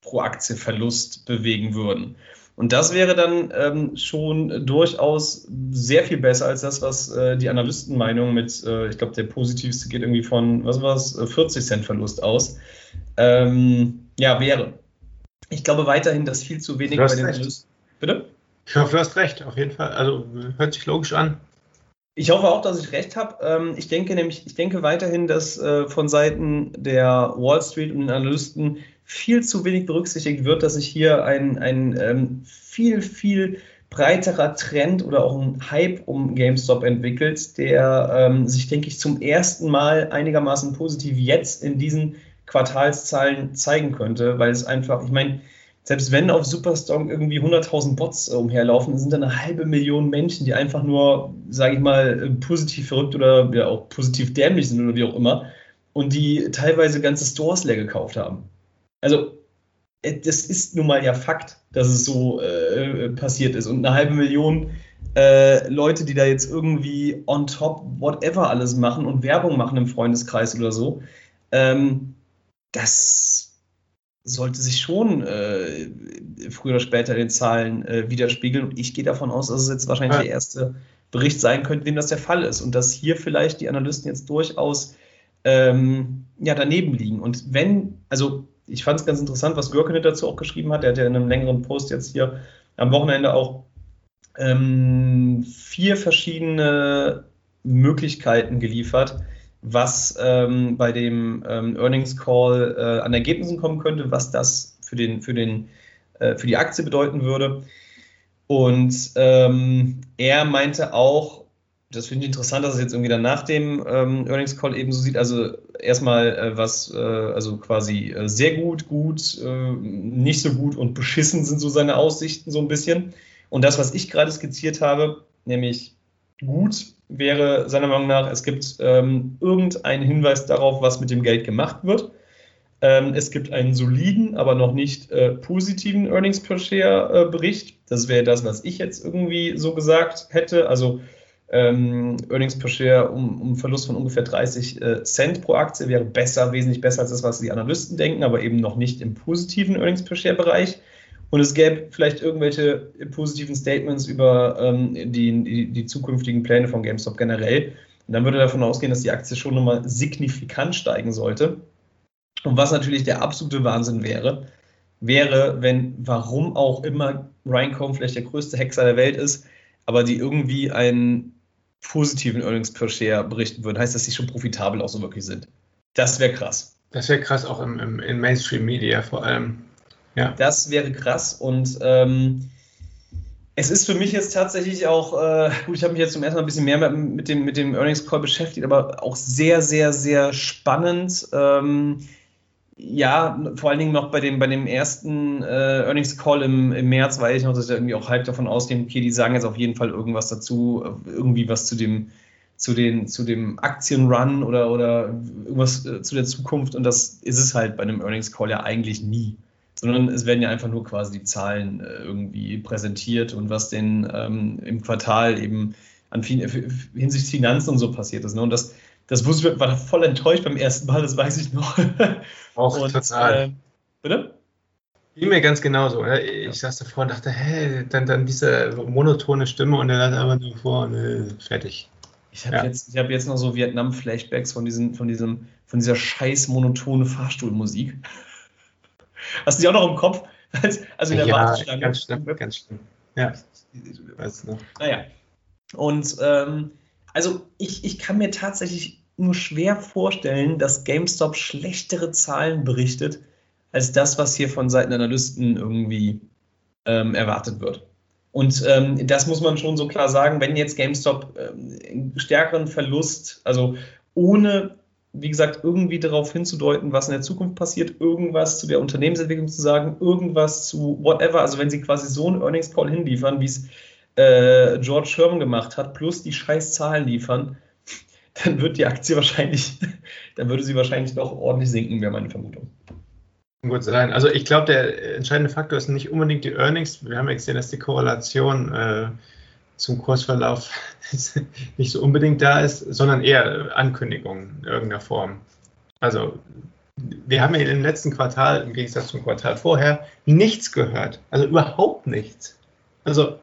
pro Aktie Verlust bewegen würden. Und das wäre dann ähm, schon durchaus sehr viel besser als das, was äh, die Analystenmeinung mit, äh, ich glaube, der positivste geht irgendwie von, was war es, 40 Cent Verlust aus. Ähm, ja, wäre. Ich glaube weiterhin, dass viel zu wenig bei den Analysten. Bitte? Ich hoffe, du hast recht, auf jeden Fall. Also hört sich logisch an. Ich hoffe auch, dass ich recht habe. Ähm, ich denke nämlich, ich denke weiterhin, dass äh, von Seiten der Wall Street und den Analysten viel zu wenig berücksichtigt wird, dass sich hier ein, ein ähm, viel, viel breiterer Trend oder auch ein Hype um GameStop entwickelt, der ähm, sich, denke ich, zum ersten Mal einigermaßen positiv jetzt in diesen Quartalszahlen zeigen könnte, weil es einfach, ich meine, selbst wenn auf Superstrong irgendwie 100.000 Bots äh, umherlaufen, sind da eine halbe Million Menschen, die einfach nur, sage ich mal, äh, positiv verrückt oder ja, auch positiv dämlich sind oder wie auch immer und die teilweise ganze Stores leer gekauft haben. Also äh, das ist nun mal ja Fakt, dass es so äh, passiert ist. Und eine halbe Million Leute, die da jetzt irgendwie on top whatever alles machen und Werbung machen im Freundeskreis oder so, ähm, das sollte sich schon äh, früher oder später in den Zahlen äh, widerspiegeln. Und ich gehe davon aus, dass es jetzt wahrscheinlich ja. der erste Bericht sein könnte, in dem das der Fall ist. Und dass hier vielleicht die Analysten jetzt durchaus ähm, ja, daneben liegen. Und wenn, also ich fand es ganz interessant, was Görkenet dazu auch geschrieben hat. Er hat ja in einem längeren Post jetzt hier am Wochenende auch ähm, vier verschiedene Möglichkeiten geliefert, was ähm, bei dem ähm, Earnings Call äh, an Ergebnissen kommen könnte, was das für, den, für, den, äh, für die Aktie bedeuten würde. Und ähm, er meinte auch, das finde ich interessant, dass es jetzt irgendwie dann nach dem ähm, Earnings Call eben so sieht. Also erstmal äh, was, äh, also quasi äh, sehr gut, gut, äh, nicht so gut und beschissen sind so seine Aussichten so ein bisschen. Und das, was ich gerade skizziert habe, nämlich gut, wäre seiner Meinung nach, es gibt ähm, irgendeinen Hinweis darauf, was mit dem Geld gemacht wird. Ähm, es gibt einen soliden, aber noch nicht äh, positiven Earnings per Share äh, Bericht. Das wäre das, was ich jetzt irgendwie so gesagt hätte. Also ähm, Earnings per Share um, um Verlust von ungefähr 30 äh, Cent pro Aktie wäre besser, wesentlich besser als das, was die Analysten denken, aber eben noch nicht im positiven Earnings per Share Bereich. Und es gäbe vielleicht irgendwelche positiven Statements über ähm, die, die, die, zukünftigen Pläne von GameStop generell. Und dann würde davon ausgehen, dass die Aktie schon nochmal signifikant steigen sollte. Und was natürlich der absolute Wahnsinn wäre, wäre, wenn, warum auch immer Ryan Cohn vielleicht der größte Hexer der Welt ist, aber die irgendwie einen positiven Earnings per Share berichten würden, heißt, dass sie schon profitabel auch so wirklich sind. Das wäre krass. Das wäre krass, auch im, im, in Mainstream Media vor allem. Ja. Das wäre krass und ähm, es ist für mich jetzt tatsächlich auch, äh, gut, ich habe mich jetzt zum ersten Mal ein bisschen mehr mit dem, mit dem Earnings Call beschäftigt, aber auch sehr, sehr, sehr spannend. Ähm, ja, vor allen Dingen noch bei dem, bei dem ersten äh, Earnings Call im, im März weiß ich noch, dass ich irgendwie auch halb davon ausgehen, okay, die sagen jetzt auf jeden Fall irgendwas dazu, irgendwie was zu dem, zu den, zu dem Aktienrun oder, oder irgendwas äh, zu der Zukunft und das ist es halt bei einem Earnings Call ja eigentlich nie. Sondern es werden ja einfach nur quasi die Zahlen äh, irgendwie präsentiert und was denn ähm, im Quartal eben an hinsichtlich Finanzen und so passiert ist. Ne? Und das, das wusste ich, war voll enttäuscht beim ersten Mal, das weiß ich noch. Auch und, total. Äh, bitte? Wie mir ganz genauso. Ich ja. saß davor und dachte, hä, dann, dann diese monotone Stimme und dann aber nur vor, ne, fertig. Ich habe ja. jetzt, hab jetzt noch so Vietnam-Flashbacks von, diesen, von, diesem, von dieser scheiß monotone Fahrstuhlmusik. Hast du die auch noch im Kopf? Also in der ja, Warteschlange. Ganz schlimm, ganz schlimm. Ja. Weiß noch. Naja. Und ähm, also ich, ich kann mir tatsächlich nur schwer vorstellen, dass GameStop schlechtere Zahlen berichtet, als das, was hier von Seiten Analysten irgendwie ähm, erwartet wird. Und ähm, das muss man schon so klar sagen, wenn jetzt GameStop ähm, einen stärkeren Verlust, also ohne, wie gesagt, irgendwie darauf hinzudeuten, was in der Zukunft passiert, irgendwas zu der Unternehmensentwicklung zu sagen, irgendwas zu whatever, also wenn sie quasi so einen Earnings Call hinliefern, wie es äh, George Sherman gemacht hat, plus die scheiß Zahlen liefern, dann wird die Aktie wahrscheinlich, dann würde sie wahrscheinlich doch ordentlich sinken, wäre meine Vermutung. Gut sein. Also ich glaube, der entscheidende Faktor ist nicht unbedingt die Earnings. Wir haben ja gesehen, dass die Korrelation äh, zum Kursverlauf nicht so unbedingt da ist, sondern eher Ankündigungen in irgendeiner Form. Also wir haben ja im letzten Quartal, im Gegensatz zum Quartal vorher, nichts gehört. Also überhaupt nichts. Also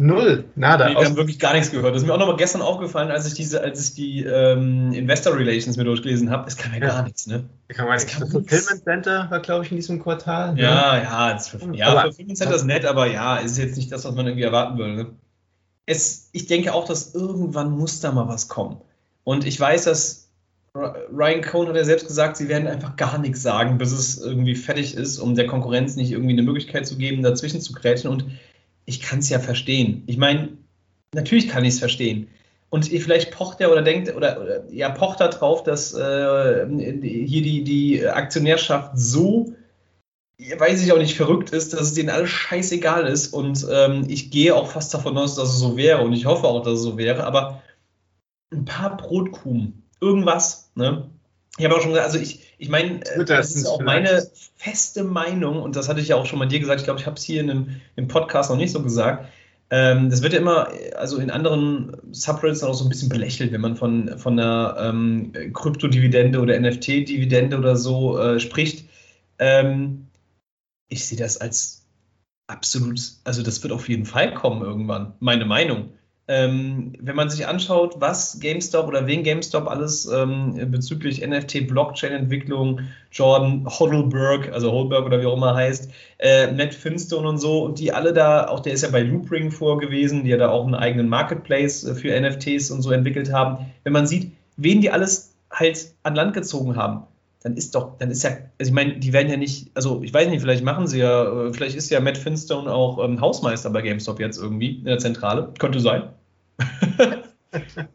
null, nada. Nee, wir haben wirklich gar nichts gehört. Das ist mir auch nochmal gestern aufgefallen, als ich diese, als ich die ähm, Investor Relations mir durchgelesen habe. Es kam ja, ja, gar nichts, ne? Kann man nichts. Das Fulfillment Center war, glaube ich, in diesem Quartal. Ja, ne? ja, das, ja, aber, Fulfillment Center ist nett, aber ja, ist jetzt nicht das, was man irgendwie erwarten würde. Ne? Es, ich denke auch, dass irgendwann muss da mal was kommen. Und ich weiß, dass Ryan Cohn hat ja selbst gesagt, sie werden einfach gar nichts sagen, bis es irgendwie fertig ist, um der Konkurrenz nicht irgendwie eine Möglichkeit zu geben, dazwischen zu krätschen. Und ich kann es ja verstehen. Ich meine, natürlich kann ich es verstehen. Und vielleicht pocht er oder denkt, oder, oder ja, pocht er drauf, dass äh, hier die, die Aktionärschaft so, weiß ich auch nicht, verrückt ist, dass es denen alles scheißegal ist. Und ähm, ich gehe auch fast davon aus, dass es so wäre. Und ich hoffe auch, dass es so wäre. Aber ein paar Brotkrumen irgendwas. Ne? Ich habe auch schon gesagt, also ich, ich meine, äh, das ist auch meine feste Meinung, und das hatte ich ja auch schon mal dir gesagt, ich glaube, ich habe es hier in einem, im Podcast noch nicht so gesagt. Ähm, das wird ja immer, also in anderen Subreddits auch so ein bisschen belächelt, wenn man von, von einer ähm, Kryptodividende oder NFT-Dividende oder so äh, spricht. Ähm, ich sehe das als absolut, also das wird auf jeden Fall kommen irgendwann, meine Meinung. Ähm, wenn man sich anschaut, was GameStop oder wen GameStop alles ähm, bezüglich NFT-Blockchain-Entwicklung, Jordan Hodelberg, also Holberg oder wie auch immer heißt, äh, Matt Finstone und so, und die alle da, auch der ist ja bei Loopring vorgewesen, die ja da auch einen eigenen Marketplace äh, für NFTs und so entwickelt haben. Wenn man sieht, wen die alles halt an Land gezogen haben, dann ist doch, dann ist ja, also ich meine, die werden ja nicht, also ich weiß nicht, vielleicht machen sie ja, äh, vielleicht ist ja Matt Finstone auch ähm, Hausmeister bei GameStop jetzt irgendwie in der Zentrale. Könnte sein.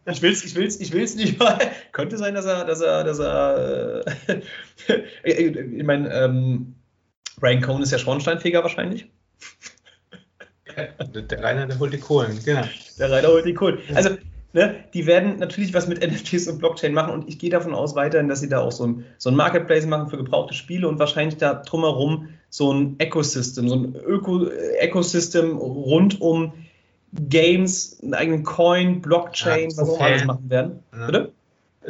ich will's, ich will's, ich will's nicht mal. Könnte sein, dass er, dass er, dass er, äh, ich meine, ähm, Brian Cohn ist ja Schornsteinfeger wahrscheinlich. Der Rainer, der holt die Kohlen, genau. Der Rainer holt die Kohlen. Also, ne, die werden natürlich was mit NFTs und Blockchain machen und ich gehe davon aus weiterhin, dass sie da auch so ein, so ein Marketplace machen für gebrauchte Spiele und wahrscheinlich da drumherum so ein Ecosystem, so ein Öko Ecosystem rund um Games, einen eigenen Coin, Blockchain, ja, was auch alles machen werden. Ja. Bitte?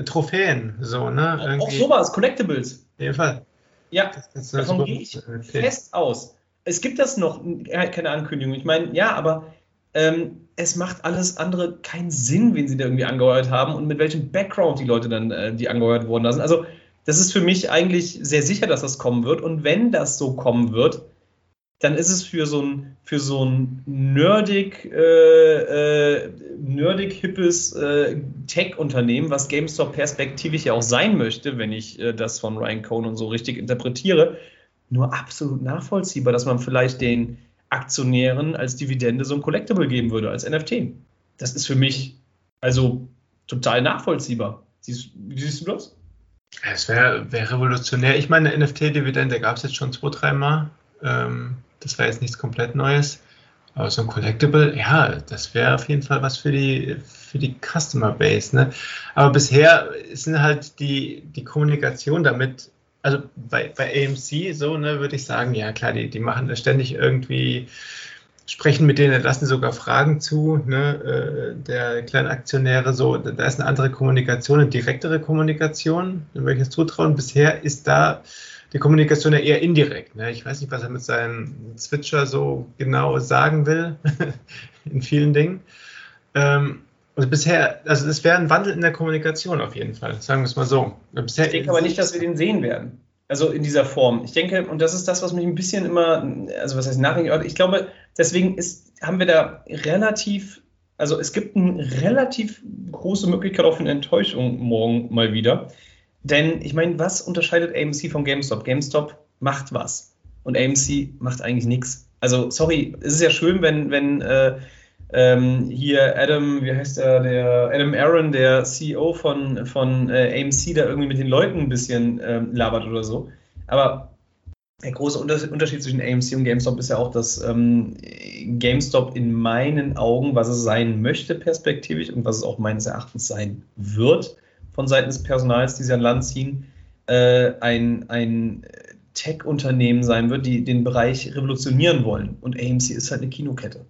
Trophäen, so, ne? Irgendwie. Auch sowas, Collectibles. Auf jeden Fall. Ja, davon gehe ich okay. fest aus. Es gibt das noch, keine Ankündigung. Ich meine, ja, aber ähm, es macht alles andere keinen Sinn, wen sie da irgendwie angeheuert haben und mit welchem Background die Leute dann, äh, die angeheuert worden sind. Also, das ist für mich eigentlich sehr sicher, dass das kommen wird. Und wenn das so kommen wird, dann ist es für so ein, für so ein nerdig, äh, äh, nerdig hippes äh, Tech-Unternehmen, was GameStop perspektivisch ja auch sein möchte, wenn ich äh, das von Ryan Cohn und so richtig interpretiere, nur absolut nachvollziehbar, dass man vielleicht den Aktionären als Dividende so ein Collectible geben würde, als NFT. Das ist für mich also total nachvollziehbar. Siehst, wie siehst du das? Es wäre wär revolutionär. Ich meine, NFT-Dividende gab es jetzt schon zwei, dreimal. Ähm, das war jetzt nichts komplett Neues. Aber so ein Collectible, ja, das wäre auf jeden Fall was für die, für die Customer Base. Ne? Aber bisher sind halt die, die Kommunikation damit, also bei, bei AMC so, ne, würde ich sagen, ja klar, die, die machen ständig irgendwie, sprechen mit denen, lassen sogar Fragen zu, ne, äh, der kleinen Aktionäre so, da ist eine andere Kommunikation, eine direktere Kommunikation, welches Zutrauen. Bisher ist da die Kommunikation ja eher indirekt. Ne? Ich weiß nicht, was er mit seinem Switcher so genau sagen will, in vielen Dingen. Ähm, also bisher, also es wäre ein Wandel in der Kommunikation auf jeden Fall, sagen wir es mal so. Bisher ich denke aber nicht, dass wir den sehen werden. Also in dieser Form. Ich denke, und das ist das, was mich ein bisschen immer, also was heißt nachdenken, ich glaube, deswegen ist, haben wir da relativ, also es gibt eine relativ große Möglichkeit auf eine Enttäuschung morgen mal wieder. Denn ich meine, was unterscheidet AMC von GameStop? GameStop macht was und AMC macht eigentlich nichts. Also, sorry, es ist ja schön, wenn, wenn äh, ähm, hier Adam, wie heißt der, der Adam Aaron, der CEO von, von äh, AMC, da irgendwie mit den Leuten ein bisschen ähm, labert oder so. Aber der große Unterschied zwischen AMC und GameStop ist ja auch, dass ähm, GameStop in meinen Augen, was es sein möchte perspektivisch und was es auch meines Erachtens sein wird, von Seiten des Personals, die sie an Land ziehen, äh, ein, ein Tech-Unternehmen sein wird, die den Bereich revolutionieren wollen. Und AMC ist halt eine Kinokette.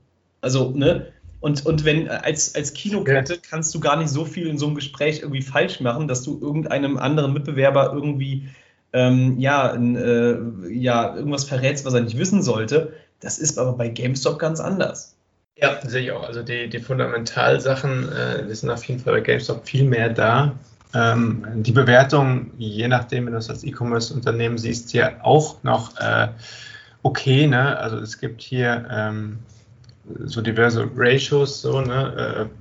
Also, ne? Und, und wenn als, als Kinokette ja. kannst du gar nicht so viel in so einem Gespräch irgendwie falsch machen, dass du irgendeinem anderen Mitbewerber irgendwie ähm, ja, in, äh, ja, irgendwas verrätst, was er nicht wissen sollte. Das ist aber bei GameStop ganz anders. Ja, sehe ich auch. Also die, die Fundamentalsachen, äh, die sind auf jeden Fall bei GameStop viel mehr da. Ähm, die Bewertung, je nachdem, wenn du es als E-Commerce-Unternehmen siehst, hier auch noch äh, okay. Ne? Also es gibt hier ähm, so diverse Ratios, so, ne? Äh,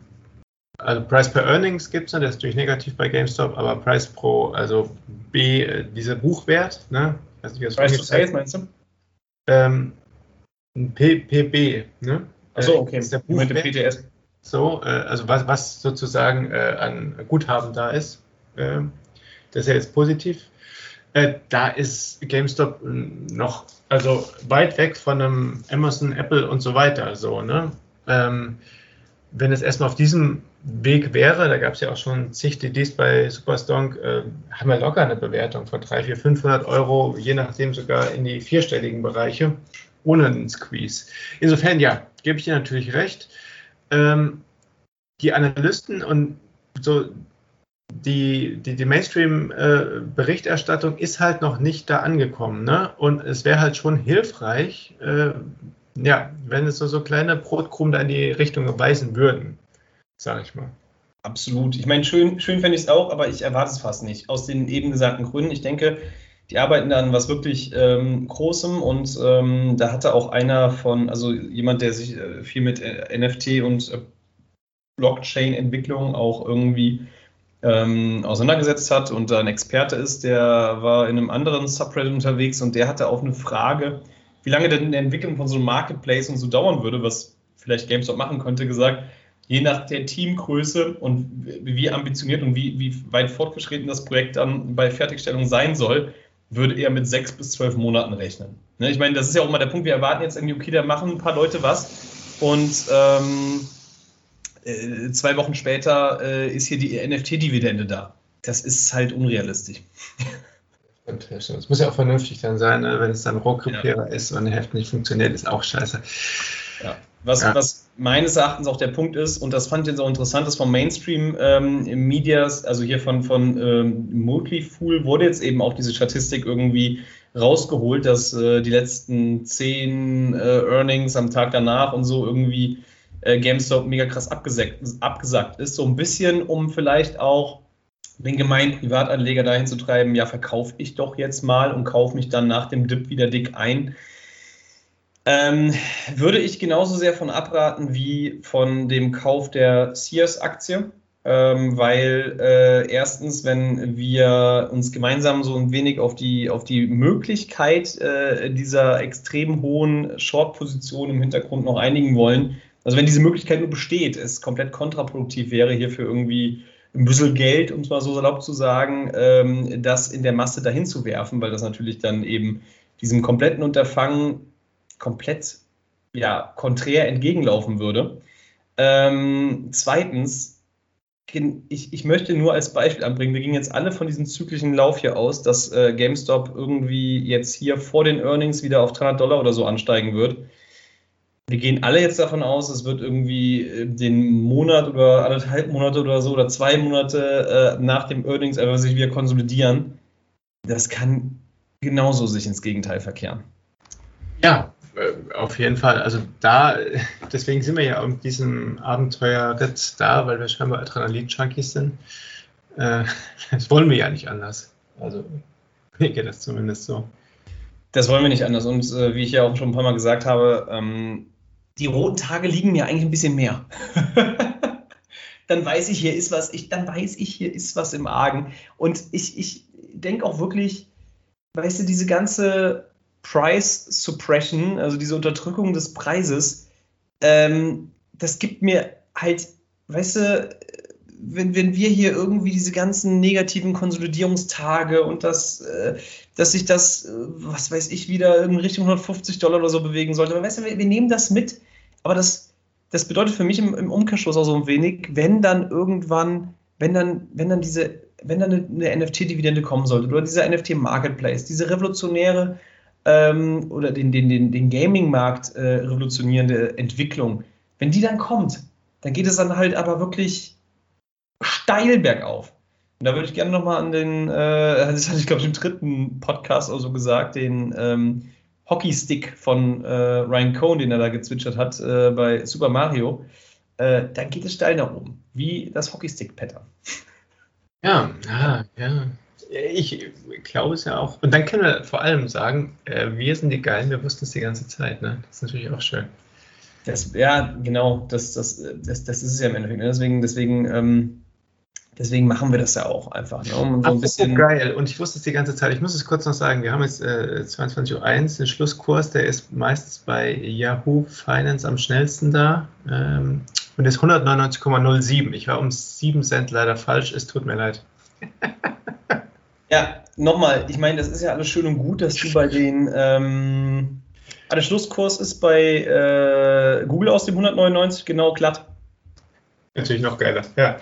also Price per Earnings gibt es, ne? der ist natürlich negativ bei GameStop, aber Price pro, also B, äh, dieser Buchwert, ne? Weiß nicht, Price to Sales meinst du? Ähm, P, PB, ne? Achso, äh, okay. Ist der Buchwert, PTS. So, äh, also was, was sozusagen äh, an Guthaben da ist. Äh, das ist ja jetzt positiv. Äh, da ist GameStop noch also weit weg von einem Amazon, Apple und so weiter. So, ne? Ähm, wenn es erstmal auf diesem Weg wäre, da gab es ja auch schon zig DDs bei Superstonk, äh, haben wir locker eine Bewertung von 300, 400, 500 Euro, je nachdem sogar in die vierstelligen Bereiche, ohne einen Squeeze. Insofern, ja, gebe ich dir natürlich recht. Ähm, die Analysten und so die, die, die Mainstream-Berichterstattung äh, ist halt noch nicht da angekommen. Ne? Und es wäre halt schon hilfreich, äh, ja, wenn es so, so kleine Brotkrumen da in die Richtung weisen würden, sage ich mal. Absolut. Ich meine, schön, schön fände ich es auch, aber ich erwarte es fast nicht. Aus den eben gesagten Gründen. Ich denke, die arbeiten da an was wirklich ähm, Großem und ähm, da hatte auch einer von, also jemand, der sich äh, viel mit äh, NFT und äh, Blockchain-Entwicklung auch irgendwie ähm, auseinandergesetzt hat und da ein Experte ist, der war in einem anderen Subreddit unterwegs und der hatte auch eine Frage, wie lange denn die Entwicklung von so einem Marketplace und so dauern würde, was vielleicht GameStop machen könnte, gesagt, je nach der Teamgröße und wie ambitioniert und wie, wie weit fortgeschritten das Projekt dann bei Fertigstellung sein soll, würde er mit sechs bis zwölf Monaten rechnen. Ne, ich meine, das ist ja auch mal der Punkt, wir erwarten jetzt irgendwie, okay, da machen ein paar Leute was und ähm, äh, zwei Wochen später äh, ist hier die NFT-Dividende da. Das ist halt unrealistisch. Es muss ja auch vernünftig dann sein, ne? wenn es dann Rohkrepierer ja. ist und ein Heft nicht funktioniert, ist auch scheiße. Ja. Was, ja. was meines Erachtens auch der Punkt ist, und das fand ich jetzt auch interessant, ist vom Mainstream ähm, Medias, also hier von, von ähm, Multifool, wurde jetzt eben auch diese Statistik irgendwie rausgeholt, dass äh, die letzten zehn äh, Earnings am Tag danach und so irgendwie äh, GameStop mega krass abgesagt, abgesagt ist. So ein bisschen, um vielleicht auch den gemeinen Privatanleger dahin zu treiben, ja, verkaufe ich doch jetzt mal und kaufe mich dann nach dem Dip wieder dick ein. Ähm, würde ich genauso sehr von abraten wie von dem Kauf der Sears-Aktie, ähm, weil äh, erstens, wenn wir uns gemeinsam so ein wenig auf die, auf die Möglichkeit äh, dieser extrem hohen Short-Position im Hintergrund noch einigen wollen, also wenn diese Möglichkeit nur besteht, es komplett kontraproduktiv wäre, hierfür irgendwie ein bisschen Geld, um es mal so salopp zu sagen, ähm, das in der Masse dahin zu werfen, weil das natürlich dann eben diesem kompletten Unterfangen komplett ja, konträr entgegenlaufen würde. Ähm, zweitens, ich, ich, möchte nur als Beispiel anbringen, wir gingen jetzt alle von diesem zyklischen Lauf hier aus, dass äh, GameStop irgendwie jetzt hier vor den Earnings wieder auf 300 Dollar oder so ansteigen wird wir gehen alle jetzt davon aus, es wird irgendwie äh, den Monat oder anderthalb Monate oder so oder zwei Monate äh, nach dem Earnings einfach sich wieder konsolidieren. Das kann genauso sich ins Gegenteil verkehren. Ja, äh, auf jeden Fall. Also da, deswegen sind wir ja auf diesem Abenteuerritt da, weil wir scheinbar Adrenalin-Junkies sind. Äh, das wollen wir ja nicht anders. Also mir geht das zumindest so. Das wollen wir nicht anders. Und äh, wie ich ja auch schon ein paar Mal gesagt habe, ähm, die roten Tage liegen mir eigentlich ein bisschen mehr. dann weiß ich, hier ist was, ich, dann weiß ich, hier ist was im Argen. Und ich, ich denke auch wirklich, weißt du, diese ganze Price Suppression, also diese Unterdrückung des Preises, ähm, das gibt mir halt, weißt du, wenn, wenn wir hier irgendwie diese ganzen negativen Konsolidierungstage und das, äh, dass sich das, äh, was weiß ich, wieder in Richtung 150 Dollar oder so bewegen sollte. Aber weißt du, wir, wir nehmen das mit, aber das, das bedeutet für mich im, im Umkehrschluss auch so ein wenig, wenn dann irgendwann, wenn dann, wenn dann diese wenn da eine, eine NFT-Dividende kommen sollte oder dieser NFT-Marketplace, diese revolutionäre ähm, oder den, den, den, den Gaming-Markt äh, revolutionierende Entwicklung, wenn die dann kommt, dann geht es dann halt aber wirklich steil bergauf. Und da würde ich gerne nochmal an den, äh, das hatte ich glaube ich im dritten Podcast auch so gesagt, den ähm, Hockeystick von äh, Ryan Cohn, den er da gezwitschert hat äh, bei Super Mario, äh, dann geht es steil nach oben, wie das Hockeystick-Pattern. Ja, ja, ja. Ich glaube es ja auch. Und dann können wir vor allem sagen, äh, wir sind die Geilen, wir wussten es die ganze Zeit. Ne? Das ist natürlich auch schön. Das, ja, genau, das, das, das, das ist es ja im Endeffekt. Ne? Deswegen, deswegen, ähm, deswegen machen wir das ja auch einfach. Ne? Um so ein bisschen geil. Und ich wusste es die ganze Zeit. Ich muss es kurz noch sagen. Wir haben jetzt äh, 22.01 Uhr, den Schlusskurs, der ist meistens bei Yahoo Finance am schnellsten da. Ähm, und ist 199,07. Ich war um 7 Cent leider falsch. Es tut mir leid. ja, nochmal, ich meine, das ist ja alles schön und gut, dass du bei den. Ähm, ah, der Schlusskurs ist bei äh, Google aus dem 199 genau glatt. Natürlich noch geiler, ja.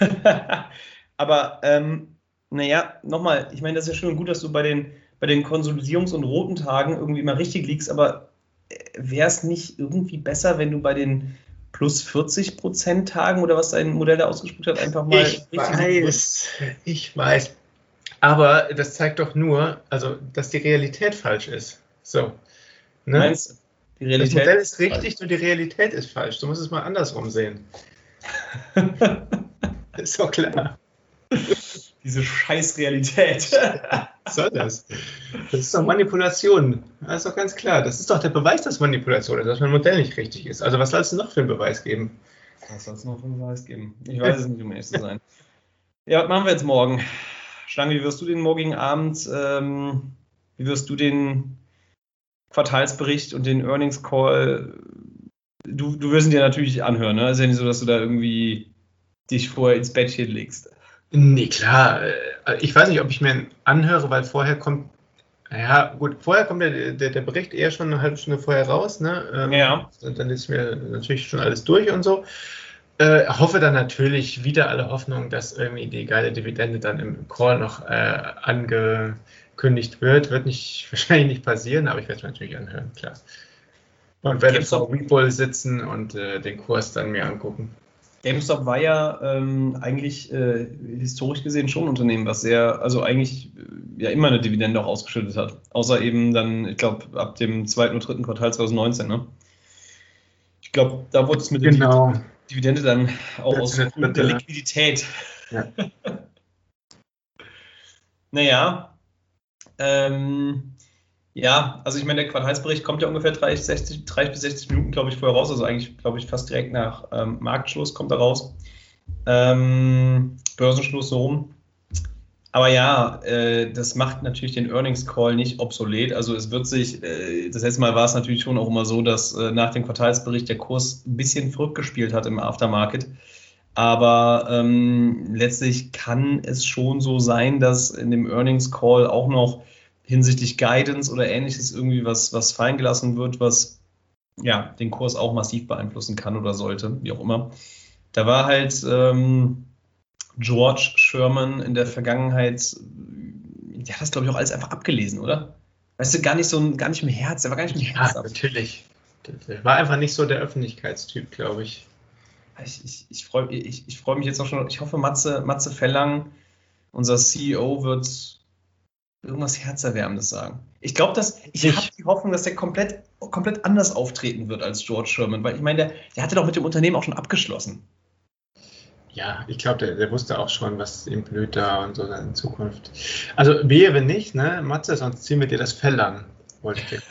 Aber ähm, naja, nochmal, ich meine, das ist ja schön und gut, dass du bei den, bei den Konsolidierungs- und roten Tagen irgendwie mal richtig liegst, aber äh, wäre es nicht irgendwie besser, wenn du bei den plus 40 Prozent Tagen oder was dein Modell da ausgespuckt hat, einfach mal. Ich weiß, ich weiß. Aber das zeigt doch nur, also, dass die Realität falsch ist. So. Ne? Meinst, die Realität das Modell ist richtig und die Realität ist falsch. Du musst es mal andersrum sehen. ist doch klar. Diese Scheißrealität. Was soll das? Das ist doch Manipulation. Das ist doch ganz klar. Das ist doch der Beweis, dass Manipulation ist, dass mein Modell nicht richtig ist. Also was soll es noch für einen Beweis geben? Was soll es noch für einen Beweis geben? Ich weiß es nicht, um ehrlich zu sein. Ja, was machen wir jetzt morgen? Schlange, wie wirst du den morgigen Abend, ähm, wie wirst du den Quartalsbericht und den Earnings Call, du, du wirst ihn dir natürlich anhören, ne? Es ist ja nicht so, dass du da irgendwie dich vorher ins Bettchen legst. Nee, klar. Ich weiß nicht, ob ich mir anhöre, weil vorher kommt, ja, gut, vorher kommt der, der, der Bericht eher schon eine halbe Stunde vorher raus, ne? Ähm, ja. Und dann ist mir natürlich schon alles durch und so. Äh, hoffe dann natürlich wieder alle Hoffnung, dass irgendwie die geile Dividende dann im Call noch äh, angekündigt wird. Wird nicht, wahrscheinlich nicht passieren, aber ich werde es mir natürlich anhören, klar. Und werde vor Webull sitzen und äh, den Kurs dann mir angucken. GameStop war ja ähm, eigentlich äh, historisch gesehen schon ein Unternehmen, was sehr, also eigentlich äh, ja immer eine Dividende auch ausgeschüttet hat. Außer eben dann, ich glaube, ab dem zweiten oder dritten Quartal 2019, ne? Ich glaube, da wurde es mit genau. der Dividende dann auch aus der Liquidität. Ja. naja. Ähm, ja, also ich meine, der Quartalsbericht kommt ja ungefähr 30, 60, 30 bis 60 Minuten, glaube ich, vorher raus. Also eigentlich, glaube ich, fast direkt nach ähm, Marktschluss kommt er raus. Ähm, Börsenschluss so rum. Aber ja, äh, das macht natürlich den Earnings Call nicht obsolet. Also es wird sich, äh, das letzte Mal war es natürlich schon auch immer so, dass äh, nach dem Quartalsbericht der Kurs ein bisschen verrückt gespielt hat im Aftermarket. Aber ähm, letztlich kann es schon so sein, dass in dem Earnings Call auch noch hinsichtlich Guidance oder ähnliches irgendwie was, was fallen gelassen wird, was ja den Kurs auch massiv beeinflussen kann oder sollte, wie auch immer. Da war halt ähm, George Sherman in der Vergangenheit, der hat das glaube ich auch alles einfach abgelesen, oder? Weißt du, gar nicht so gar nicht im Herz, der war gar nicht im Herz. Ja, natürlich. Der war einfach nicht so der Öffentlichkeitstyp, glaube ich. Ich, ich, ich freue ich, ich freu mich jetzt auch schon. Ich hoffe, Matze, Matze Fellang, unser CEO, wird irgendwas Herzerwärmendes sagen. Ich glaube, dass ich habe die Hoffnung, dass der komplett, komplett anders auftreten wird als George Sherman, weil ich meine, der, der hatte doch mit dem Unternehmen auch schon abgeschlossen. Ja, ich glaube, der, der, wusste auch schon, was ihm blüht da und so in Zukunft. Also wehe, wenn nicht, ne, Matze, sonst ziehen wir dir das Fell an. Wollte ich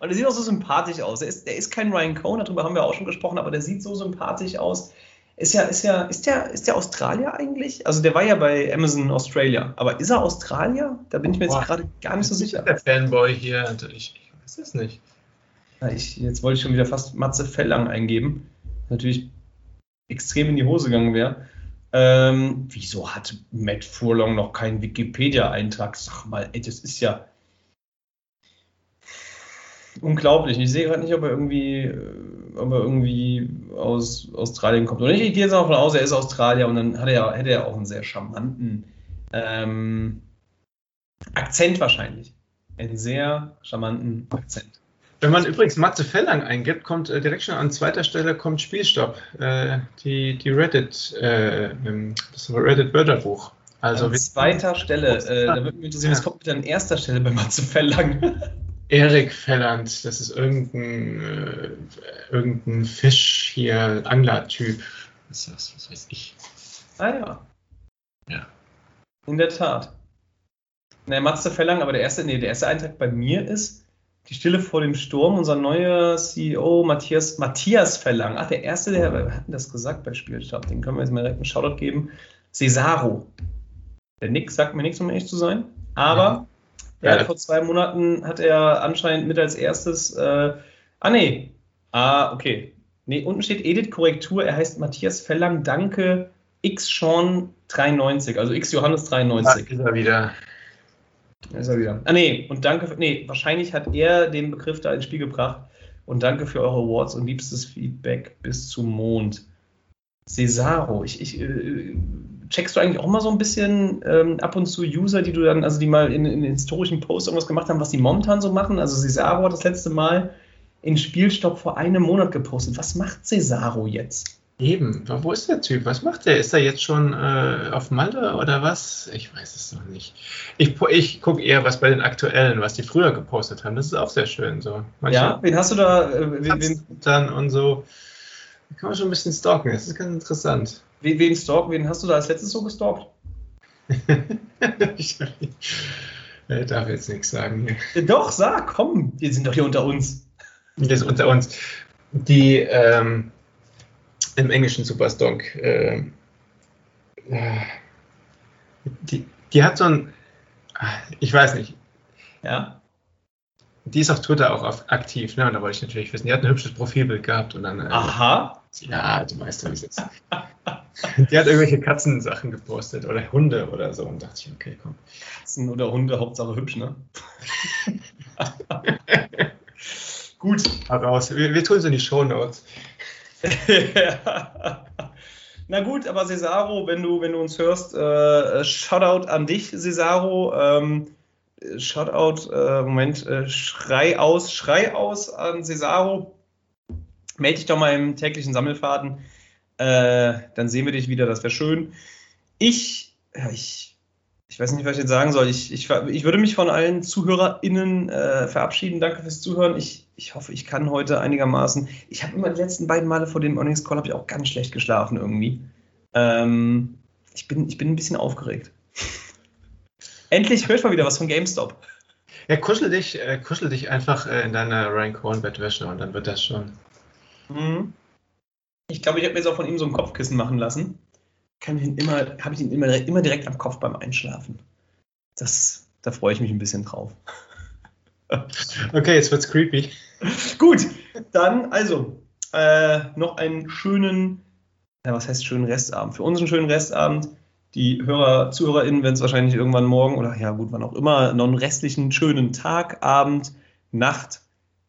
und er sieht auch so sympathisch aus. Er ist, er ist kein Ryan Cohn, darüber haben wir auch schon gesprochen, aber der sieht so sympathisch aus. Ist ja, ist ja, ist der, ist der Australier eigentlich? Also der war ja bei Amazon Australia, aber ist er Australier? Da bin ich mir jetzt gerade gar nicht so sicher. Der Fanboy hier, ich, ich weiß es nicht. Ja, ich, jetzt wollte ich schon wieder fast Matze Fellang eingeben. Natürlich extrem in die Hose gegangen wäre. Ähm, wieso hat Matt Furlong noch keinen Wikipedia-Eintrag? Sag mal, ey, das ist ja. Unglaublich. Ich sehe gerade nicht, ob er irgendwie, äh, ob er irgendwie aus Australien kommt. Und ich, ich gehe jetzt auch davon aus, er ist Australier und dann hat er, hätte er auch einen sehr charmanten ähm, Akzent wahrscheinlich. Einen sehr charmanten Akzent. Wenn man übrigens Matze Fellang eingibt, kommt äh, direkt schon an zweiter Stelle kommt Spielstopp. Äh, die, die Reddit, äh, das Reddit Wörterbuch. Also an zweiter Stelle, äh, da würde mich interessieren, was kommt bitte an erster Stelle bei Matze Fellang? Erik Felland, das ist irgendein, äh, irgendein Fisch hier, Angler-Typ. Was ist das? Was weiß ich. Ah ja. Ja. In der Tat. Naja, Matze Fellang, aber der erste, nee, der erste Eintrag bei mir ist Die Stille vor dem Sturm, unser neuer CEO Matthias, Matthias Verlang. Ach, der erste, der, wir hatten das gesagt bei Spielstab, den können wir jetzt mal direkt einen Shoutout geben. Cesaro. Der Nick sagt mir nichts, um ehrlich zu sein. Aber ja. Hat vor zwei Monaten hat er anscheinend mit als erstes. Äh, ah, nee. Ah, okay. Nee, unten steht Edit Korrektur. Er heißt Matthias Fellang. Danke. X Sean 93, also X Johannes 93. Da ist er wieder. Da ist er wieder. Ah, nee. Und danke. Für, nee, wahrscheinlich hat er den Begriff da ins Spiel gebracht. Und danke für eure Awards und liebstes Feedback bis zum Mond. Cesaro. Ich, ich äh, checkst du eigentlich auch mal so ein bisschen ähm, ab und zu User, die du dann, also die mal in, in historischen Posts irgendwas gemacht haben, was die momentan so machen? Also Cesaro hat das letzte Mal in Spielstopp vor einem Monat gepostet. Was macht Cesaro jetzt? Eben, wo ist der Typ? Was macht der? Ist er jetzt schon äh, auf Malte oder was? Ich weiß es noch nicht. Ich, ich gucke eher was bei den aktuellen, was die früher gepostet haben. Das ist auch sehr schön so. Manche ja, wen hast du da? Äh, wen, dann und so. Da kann man schon ein bisschen stalken. Das ist ganz interessant. Wen, wen stalken? Wen hast du da als letztes so gestalkt? ich darf jetzt nichts sagen hier. Doch, sag, komm, wir sind doch hier unter uns. Das ist unter uns. Die ähm, im englischen Superstonk, äh, die, die hat so ein, ich weiß nicht. Ja. Die ist auf Twitter auch auf, aktiv, ne? Und da wollte ich natürlich wissen. Die hat ein hübsches Profilbild gehabt und dann. Äh, Aha. Ja, du wie es ist. Die hat irgendwelche Katzensachen gepostet oder Hunde oder so und dachte ich, okay, komm. Katzen oder Hunde, Hauptsache hübsch, ne? Gut. Raus. Wir, wir tun es in die Show Notes. Na gut, aber Cesaro, wenn du, wenn du uns hörst, äh, Shoutout an dich, Cesaro. Ähm, Shoutout, äh, Moment, äh, Schrei aus, Schrei aus an Cesaro. Melde dich doch mal im täglichen Sammelfaden. Äh, dann sehen wir dich wieder, das wäre schön. Ich, ja, ich, ich weiß nicht, was ich jetzt sagen soll. Ich, ich, ich würde mich von allen ZuhörerInnen äh, verabschieden. Danke fürs Zuhören. Ich, ich hoffe, ich kann heute einigermaßen. Ich habe immer die letzten beiden Male vor dem Earnings Call ich auch ganz schlecht geschlafen irgendwie. Ähm, ich, bin, ich bin ein bisschen aufgeregt. Endlich hört mal wieder was von GameStop. Ja, kuschel dich, äh, kuschel dich einfach äh, in deiner Ryan Cohen Bettwäsche und dann wird das schon. Mhm. Ich glaube, ich habe mir jetzt auch von ihm so ein Kopfkissen machen lassen. Kann ich ihn immer, habe ich ihn immer, immer direkt am Kopf beim Einschlafen. Das, da freue ich mich ein bisschen drauf. Okay, jetzt wird's creepy. Gut, dann also äh, noch einen schönen, ja, was heißt schönen Restabend? Für uns einen schönen Restabend. Die Hörer, ZuhörerInnen werden es wahrscheinlich irgendwann morgen oder ja gut, wann auch immer, noch einen restlichen schönen Tag, Abend, Nacht,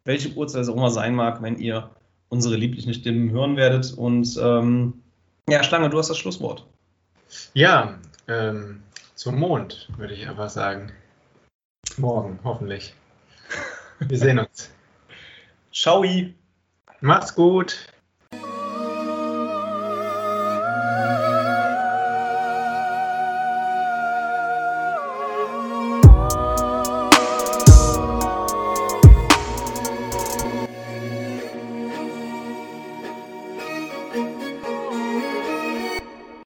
welche Uhrzeit es auch immer sein mag, wenn ihr unsere lieblichen Stimmen hören werdet. Und ähm, ja, Schlange, du hast das Schlusswort. Ja, ähm, zum Mond, würde ich einfach sagen. Morgen, hoffentlich. Wir sehen uns. Ciao. Macht's gut.